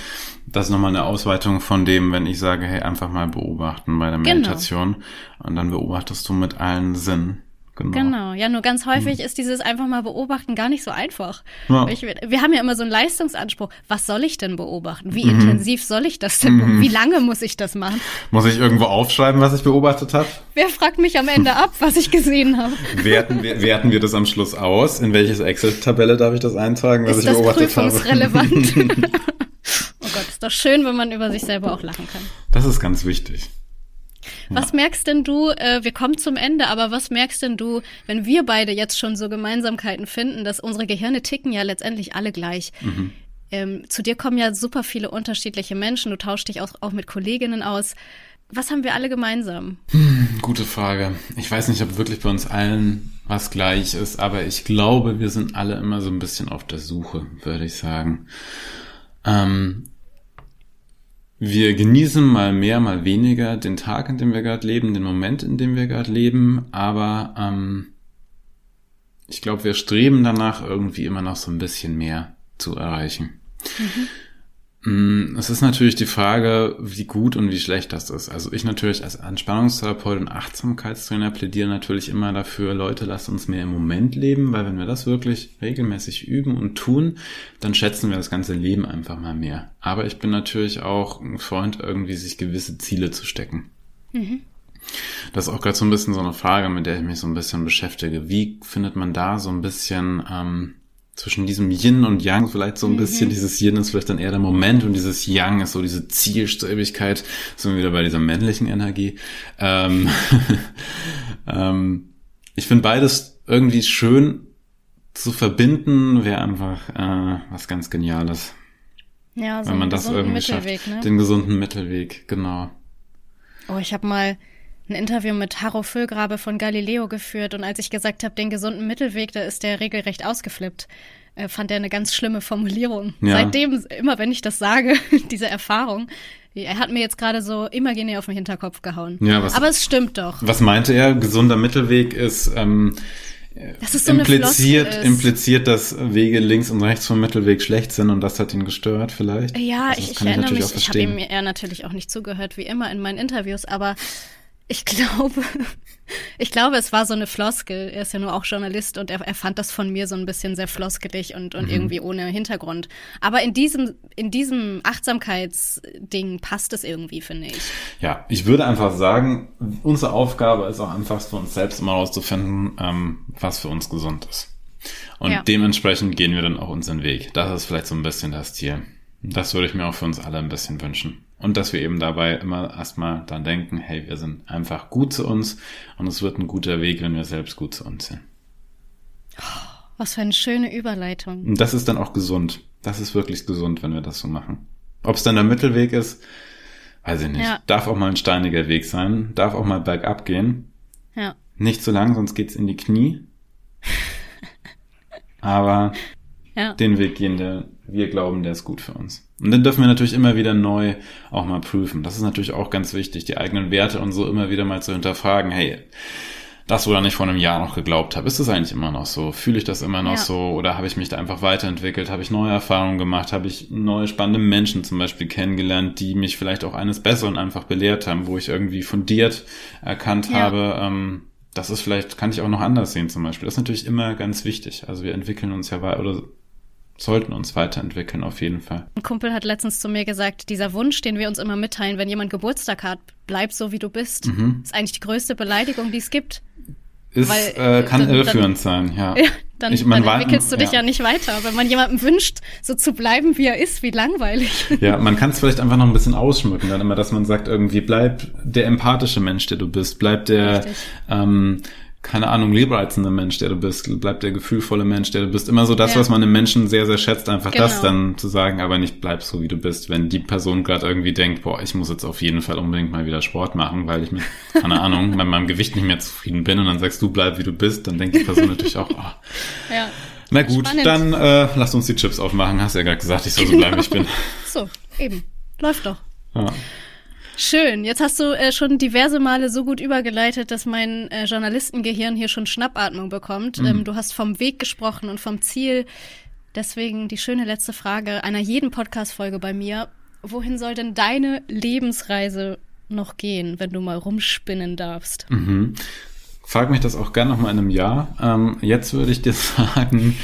das ist nochmal eine Ausweitung von dem, wenn ich sage, hey, einfach mal beobachten bei der genau. Meditation. Genau. Und dann beobachtest du mit allen Sinnen. Genau. genau. Ja, nur ganz häufig hm. ist dieses einfach mal beobachten gar nicht so einfach. Ja. Ich, wir haben ja immer so einen Leistungsanspruch. Was soll ich denn beobachten? Wie mhm. intensiv soll ich das denn? Mhm. Wie lange muss ich das machen? Muss ich irgendwo aufschreiben, was ich beobachtet habe? Wer fragt mich am Ende ab, was ich gesehen habe? Werten wir, werten wir das am Schluss aus? In welches Excel-Tabelle darf ich das eintragen, was ist ich beobachtet habe? Ist das prüfungsrelevant? oh Gott, ist doch schön, wenn man über sich selber auch lachen kann. Das ist ganz wichtig. Was merkst denn du, äh, wir kommen zum Ende, aber was merkst denn du, wenn wir beide jetzt schon so Gemeinsamkeiten finden, dass unsere Gehirne ticken ja letztendlich alle gleich. Mhm. Ähm, zu dir kommen ja super viele unterschiedliche Menschen, du tauschst dich auch, auch mit Kolleginnen aus. Was haben wir alle gemeinsam? Hm, gute Frage. Ich weiß nicht, ob wirklich bei uns allen was gleich ist, aber ich glaube, wir sind alle immer so ein bisschen auf der Suche, würde ich sagen. Ähm, wir genießen mal mehr, mal weniger den Tag, in dem wir gerade leben, den Moment, in dem wir gerade leben, aber ähm, ich glaube, wir streben danach irgendwie immer noch so ein bisschen mehr zu erreichen. Mhm. Mm, es ist natürlich die Frage, wie gut und wie schlecht das ist. Also ich natürlich als Entspannungstherapeut und Achtsamkeitstrainer plädiere natürlich immer dafür, Leute, lasst uns mehr im Moment leben, weil wenn wir das wirklich regelmäßig üben und tun, dann schätzen wir das ganze Leben einfach mal mehr. Aber ich bin natürlich auch ein Freund, irgendwie sich gewisse Ziele zu stecken. Mhm. Das ist auch gerade so ein bisschen so eine Frage, mit der ich mich so ein bisschen beschäftige. Wie findet man da so ein bisschen ähm, zwischen diesem Yin und Yang vielleicht so ein bisschen. Mhm. Dieses Yin ist vielleicht dann eher der Moment und dieses Yang ist so diese Zielstrebigkeit. Sind wir wieder bei dieser männlichen Energie. Ähm, ähm, ich finde beides irgendwie schön zu verbinden, wäre einfach äh, was ganz Geniales. Ja, so Wenn man das irgendwie Mittelweg, schafft. Ne? Den gesunden Mittelweg, genau. Oh, ich habe mal ein Interview mit Harro Füllgrabe von Galileo geführt und als ich gesagt habe, den gesunden Mittelweg, da ist der regelrecht ausgeflippt. Äh, fand er eine ganz schlimme Formulierung. Ja. Seitdem, immer wenn ich das sage, diese Erfahrung, er hat mir jetzt gerade so imaginär auf den Hinterkopf gehauen. Ja, was, Aber es stimmt doch. Was meinte er? Gesunder Mittelweg ist, ähm, so impliziert, impliziert, dass Wege links und rechts vom Mittelweg schlecht sind und das hat ihn gestört vielleicht. Ja, also ich, ich erinnere ich mich, ich habe ihm eher natürlich auch nicht zugehört, wie immer in meinen Interviews, aber ich glaube, ich glaube, es war so eine Floskel. Er ist ja nur auch Journalist und er, er fand das von mir so ein bisschen sehr floskelig und, und mhm. irgendwie ohne Hintergrund. Aber in diesem, in diesem Achtsamkeitsding passt es irgendwie, finde ich. Ja, ich würde einfach sagen, unsere Aufgabe ist auch einfach für uns selbst immer herauszufinden, ähm, was für uns gesund ist. Und ja. dementsprechend gehen wir dann auch unseren Weg. Das ist vielleicht so ein bisschen das Ziel. Das würde ich mir auch für uns alle ein bisschen wünschen. Und dass wir eben dabei immer erstmal dann denken, hey, wir sind einfach gut zu uns und es wird ein guter Weg, wenn wir selbst gut zu uns sind. Was für eine schöne Überleitung. Und das ist dann auch gesund. Das ist wirklich gesund, wenn wir das so machen. Ob es dann der Mittelweg ist, weiß ich nicht. Ja. Darf auch mal ein steiniger Weg sein, darf auch mal bergab gehen. Ja. Nicht zu lang, sonst geht's in die Knie. Aber ja. den Weg gehen, der wir glauben, der ist gut für uns. Und dann dürfen wir natürlich immer wieder neu auch mal prüfen. Das ist natürlich auch ganz wichtig, die eigenen Werte und so immer wieder mal zu hinterfragen. Hey, das, woran ich vor einem Jahr noch geglaubt habe, ist es eigentlich immer noch so? Fühle ich das immer noch ja. so? Oder habe ich mich da einfach weiterentwickelt? Habe ich neue Erfahrungen gemacht? Habe ich neue spannende Menschen zum Beispiel kennengelernt, die mich vielleicht auch eines Besseren einfach belehrt haben, wo ich irgendwie fundiert erkannt ja. habe, ähm, das ist vielleicht, kann ich auch noch anders sehen zum Beispiel. Das ist natürlich immer ganz wichtig. Also wir entwickeln uns ja weiter oder sollten uns weiterentwickeln auf jeden Fall. Ein Kumpel hat letztens zu mir gesagt, dieser Wunsch, den wir uns immer mitteilen, wenn jemand Geburtstag hat, bleib so wie du bist, mhm. ist eigentlich die größte Beleidigung, die es gibt. Ist, Weil, äh, kann dann, irreführend dann, sein, ja. ja dann, ich, dann entwickelst du dich ja. ja. nicht weiter. Wenn man jemandem wünscht, so zu bleiben, wie er ist, wie langweilig. Ja, man kann es vielleicht einfach noch ein bisschen ausschmücken, dann immer, dass man sagt, irgendwie bleib der empathische Mensch, der du bist, bleib der ähm, keine Ahnung, liebreizende Mensch, der du bist, bleibt der gefühlvolle Mensch, der du bist. Immer so das, ja. was man im Menschen sehr, sehr schätzt, einfach genau. das dann zu sagen, aber nicht bleib so, wie du bist. Wenn die Person gerade irgendwie denkt, boah, ich muss jetzt auf jeden Fall unbedingt mal wieder Sport machen, weil ich mit, keine Ahnung, mit meinem Gewicht nicht mehr zufrieden bin und dann sagst du, bleib, wie du bist, dann denkt die Person natürlich auch, oh. Ja. Na gut, Spannend. dann äh, lasst uns die Chips aufmachen. Hast ja gerade gesagt, ich soll so bleiben, wie ich bin. So, eben. Läuft doch. Ja. Schön. Jetzt hast du äh, schon diverse Male so gut übergeleitet, dass mein äh, Journalistengehirn hier schon Schnappatmung bekommt. Mhm. Ähm, du hast vom Weg gesprochen und vom Ziel. Deswegen die schöne letzte Frage einer jeden Podcast-Folge bei mir. Wohin soll denn deine Lebensreise noch gehen, wenn du mal rumspinnen darfst? Mhm. Frag mich das auch gern noch mal in einem Jahr. Ähm, jetzt würde ich dir sagen,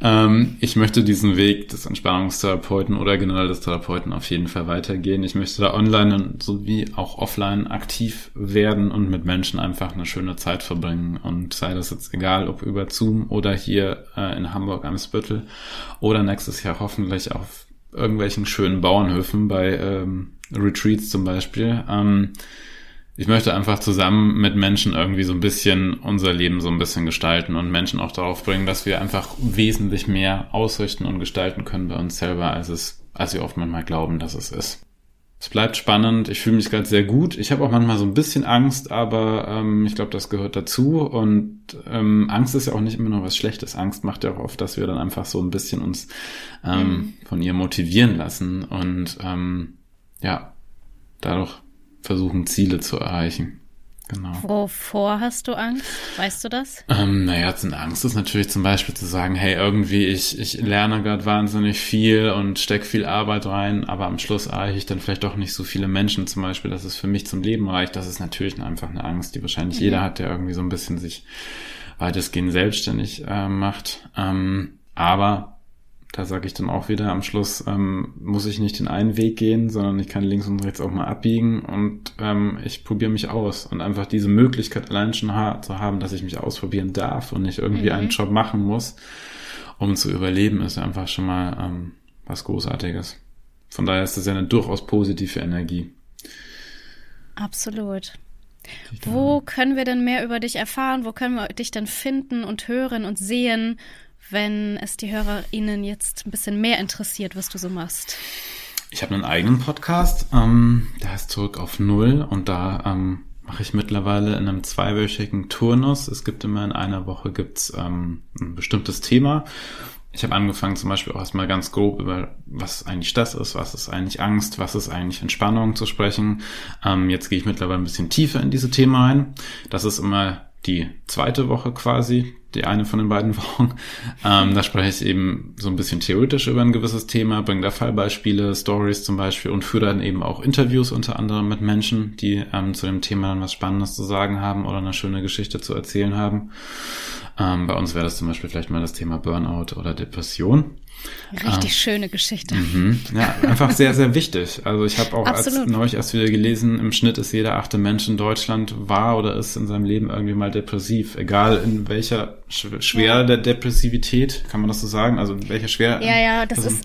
ähm, ich möchte diesen Weg des Entspannungstherapeuten oder generell des Therapeuten auf jeden Fall weitergehen. Ich möchte da online sowie auch offline aktiv werden und mit Menschen einfach eine schöne Zeit verbringen. Und sei das jetzt egal, ob über Zoom oder hier äh, in Hamburg am Spüttel oder nächstes Jahr hoffentlich auf irgendwelchen schönen Bauernhöfen bei ähm, Retreats zum Beispiel. Ähm, ich möchte einfach zusammen mit Menschen irgendwie so ein bisschen unser Leben so ein bisschen gestalten und Menschen auch darauf bringen, dass wir einfach wesentlich mehr ausrichten und gestalten können bei uns selber, als es, als wir oft manchmal glauben, dass es ist. Es bleibt spannend. Ich fühle mich gerade sehr gut. Ich habe auch manchmal so ein bisschen Angst, aber ähm, ich glaube, das gehört dazu. Und ähm, Angst ist ja auch nicht immer nur was Schlechtes. Angst macht ja auch oft, dass wir dann einfach so ein bisschen uns ähm, von ihr motivieren lassen. Und ähm, ja, dadurch versuchen, Ziele zu erreichen. Genau. Wovor hast du Angst? Weißt du das? Ähm, naja, Angst ist natürlich zum Beispiel zu sagen, hey, irgendwie, ich, ich lerne gerade wahnsinnig viel und stecke viel Arbeit rein, aber am Schluss erreiche ich dann vielleicht doch nicht so viele Menschen zum Beispiel, dass es für mich zum Leben reicht. Das ist natürlich einfach eine Angst, die wahrscheinlich mhm. jeder hat, der irgendwie so ein bisschen sich weitestgehend selbstständig äh, macht. Ähm, aber da sage ich dann auch wieder am Schluss, ähm, muss ich nicht den einen Weg gehen, sondern ich kann links und rechts auch mal abbiegen und ähm, ich probiere mich aus. Und einfach diese Möglichkeit allein schon ha zu haben, dass ich mich ausprobieren darf und nicht irgendwie mhm. einen Job machen muss, um zu überleben, ist einfach schon mal ähm, was Großartiges. Von daher ist das ja eine durchaus positive Energie. Absolut. Wo können wir denn mehr über dich erfahren? Wo können wir dich denn finden und hören und sehen? Wenn es die HörerInnen jetzt ein bisschen mehr interessiert, was du so machst? Ich habe einen eigenen Podcast, ähm, der heißt Zurück auf Null und da ähm, mache ich mittlerweile in einem zweiwöchigen Turnus. Es gibt immer in einer Woche gibt's ähm, ein bestimmtes Thema. Ich habe angefangen zum Beispiel auch erstmal ganz grob über was eigentlich das ist, was ist eigentlich Angst, was ist eigentlich Entspannung zu sprechen. Ähm, jetzt gehe ich mittlerweile ein bisschen tiefer in diese Themen rein. Das ist immer die zweite Woche quasi, die eine von den beiden Wochen. Ähm, da spreche ich eben so ein bisschen theoretisch über ein gewisses Thema, bringe da Fallbeispiele, Stories zum Beispiel und führe dann eben auch Interviews unter anderem mit Menschen, die ähm, zu dem Thema dann was Spannendes zu sagen haben oder eine schöne Geschichte zu erzählen haben. Ähm, bei uns wäre das zum Beispiel vielleicht mal das Thema Burnout oder Depression. Richtig ah. schöne Geschichte. Mhm. Ja, einfach sehr, sehr wichtig. Also ich habe auch als neulich erst wieder gelesen, im Schnitt ist jeder achte Mensch in Deutschland war oder ist in seinem Leben irgendwie mal depressiv. Egal in welcher Schwere ja. der Depressivität, kann man das so sagen? Also in welcher Schwere. Ja, ja, das also, ist.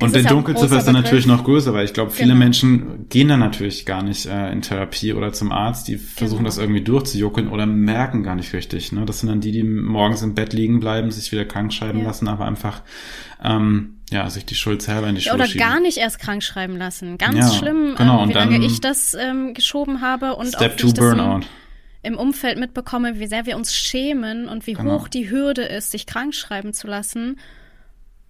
Und der Dunkelziffer ist dann natürlich noch größer, weil ich glaube, viele genau. Menschen gehen dann natürlich gar nicht äh, in Therapie oder zum Arzt, die versuchen genau. das irgendwie durchzujuckeln oder merken gar nicht richtig. Ne? Das sind dann die, die morgens im Bett liegen bleiben, sich wieder krank schreiben ja. lassen, aber einfach ähm, ja, sich die Schuld selber in die Schuld Oder schieben. gar nicht erst krank schreiben lassen. Ganz ja, schlimm, genau, ähm, wie lange ich das ähm, geschoben habe und Step auch to Burnout. Im, im Umfeld mitbekomme, wie sehr wir uns schämen und wie genau. hoch die Hürde ist, sich krank schreiben zu lassen.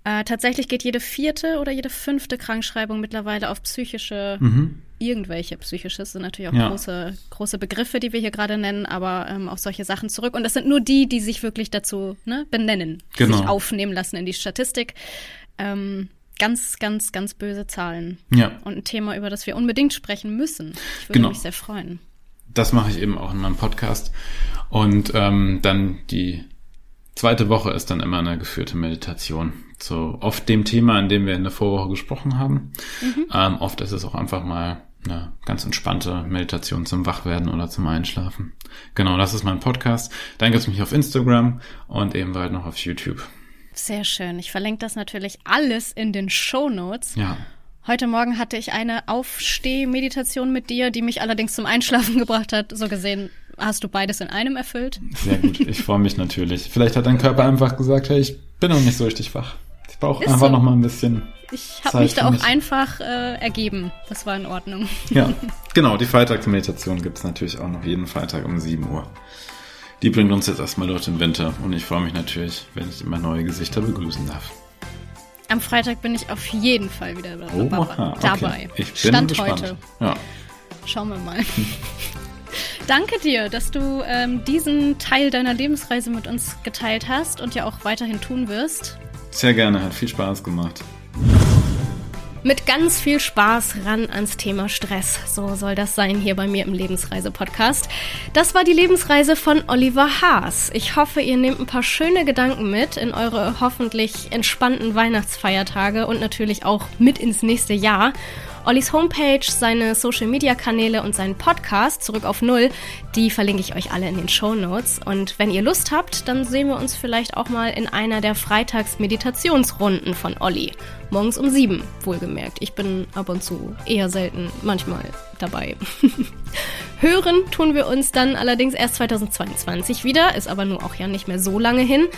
Äh, tatsächlich geht jede vierte oder jede fünfte Krankschreibung mittlerweile auf psychische mhm. irgendwelche psychisches sind natürlich auch ja. große, große Begriffe, die wir hier gerade nennen, aber ähm, auf solche Sachen zurück. Und das sind nur die, die sich wirklich dazu ne, benennen, genau. sich aufnehmen lassen in die Statistik. Ähm, ganz, ganz, ganz böse Zahlen. Ja. Und ein Thema, über das wir unbedingt sprechen müssen. Ich würde genau. mich sehr freuen. Das mache ich eben auch in meinem Podcast. Und ähm, dann die zweite Woche ist dann immer eine geführte Meditation. So oft dem Thema, in dem wir in der Vorwoche gesprochen haben. Mhm. Ähm, oft ist es auch einfach mal eine ganz entspannte Meditation zum Wachwerden oder zum Einschlafen. Genau, das ist mein Podcast. Dann gibt es mich auf Instagram und eben bald noch auf YouTube. Sehr schön. Ich verlinke das natürlich alles in den Show Notes. Ja. Heute Morgen hatte ich eine Aufsteh-Meditation mit dir, die mich allerdings zum Einschlafen gebracht hat. So gesehen hast du beides in einem erfüllt. Sehr gut. Ich freue mich natürlich. Vielleicht hat dein Körper einfach gesagt, hey, ich bin noch nicht so richtig wach. Ich brauche einfach so. noch mal ein bisschen. Ich habe mich da auch mich. einfach äh, ergeben. Das war in Ordnung. Ja, genau. Die Freitagsmeditation gibt es natürlich auch noch jeden Freitag um 7 Uhr. Die bringt uns jetzt erstmal durch den Winter und ich freue mich natürlich, wenn ich immer neue Gesichter begrüßen darf. Am Freitag bin ich auf jeden Fall wieder Oha, dabei. Okay. Ich bin Stand gespannt. heute. Ja. Schauen wir mal. Danke dir, dass du ähm, diesen Teil deiner Lebensreise mit uns geteilt hast und ja auch weiterhin tun wirst. Sehr gerne, hat viel Spaß gemacht. Mit ganz viel Spaß ran ans Thema Stress. So soll das sein hier bei mir im Lebensreise-Podcast. Das war die Lebensreise von Oliver Haas. Ich hoffe, ihr nehmt ein paar schöne Gedanken mit in eure hoffentlich entspannten Weihnachtsfeiertage und natürlich auch mit ins nächste Jahr. Ollis Homepage, seine Social Media Kanäle und seinen Podcast zurück auf Null, die verlinke ich euch alle in den Show Notes. Und wenn ihr Lust habt, dann sehen wir uns vielleicht auch mal in einer der Freitags-Meditationsrunden von Olli. Morgens um sieben, wohlgemerkt. Ich bin ab und zu eher selten, manchmal dabei. Hören tun wir uns dann allerdings erst 2022 wieder, ist aber nur auch ja nicht mehr so lange hin.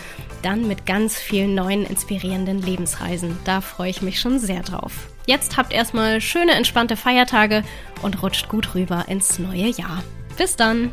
Dann mit ganz vielen neuen inspirierenden Lebensreisen. Da freue ich mich schon sehr drauf. Jetzt habt erstmal schöne, entspannte Feiertage und rutscht gut rüber ins neue Jahr. Bis dann!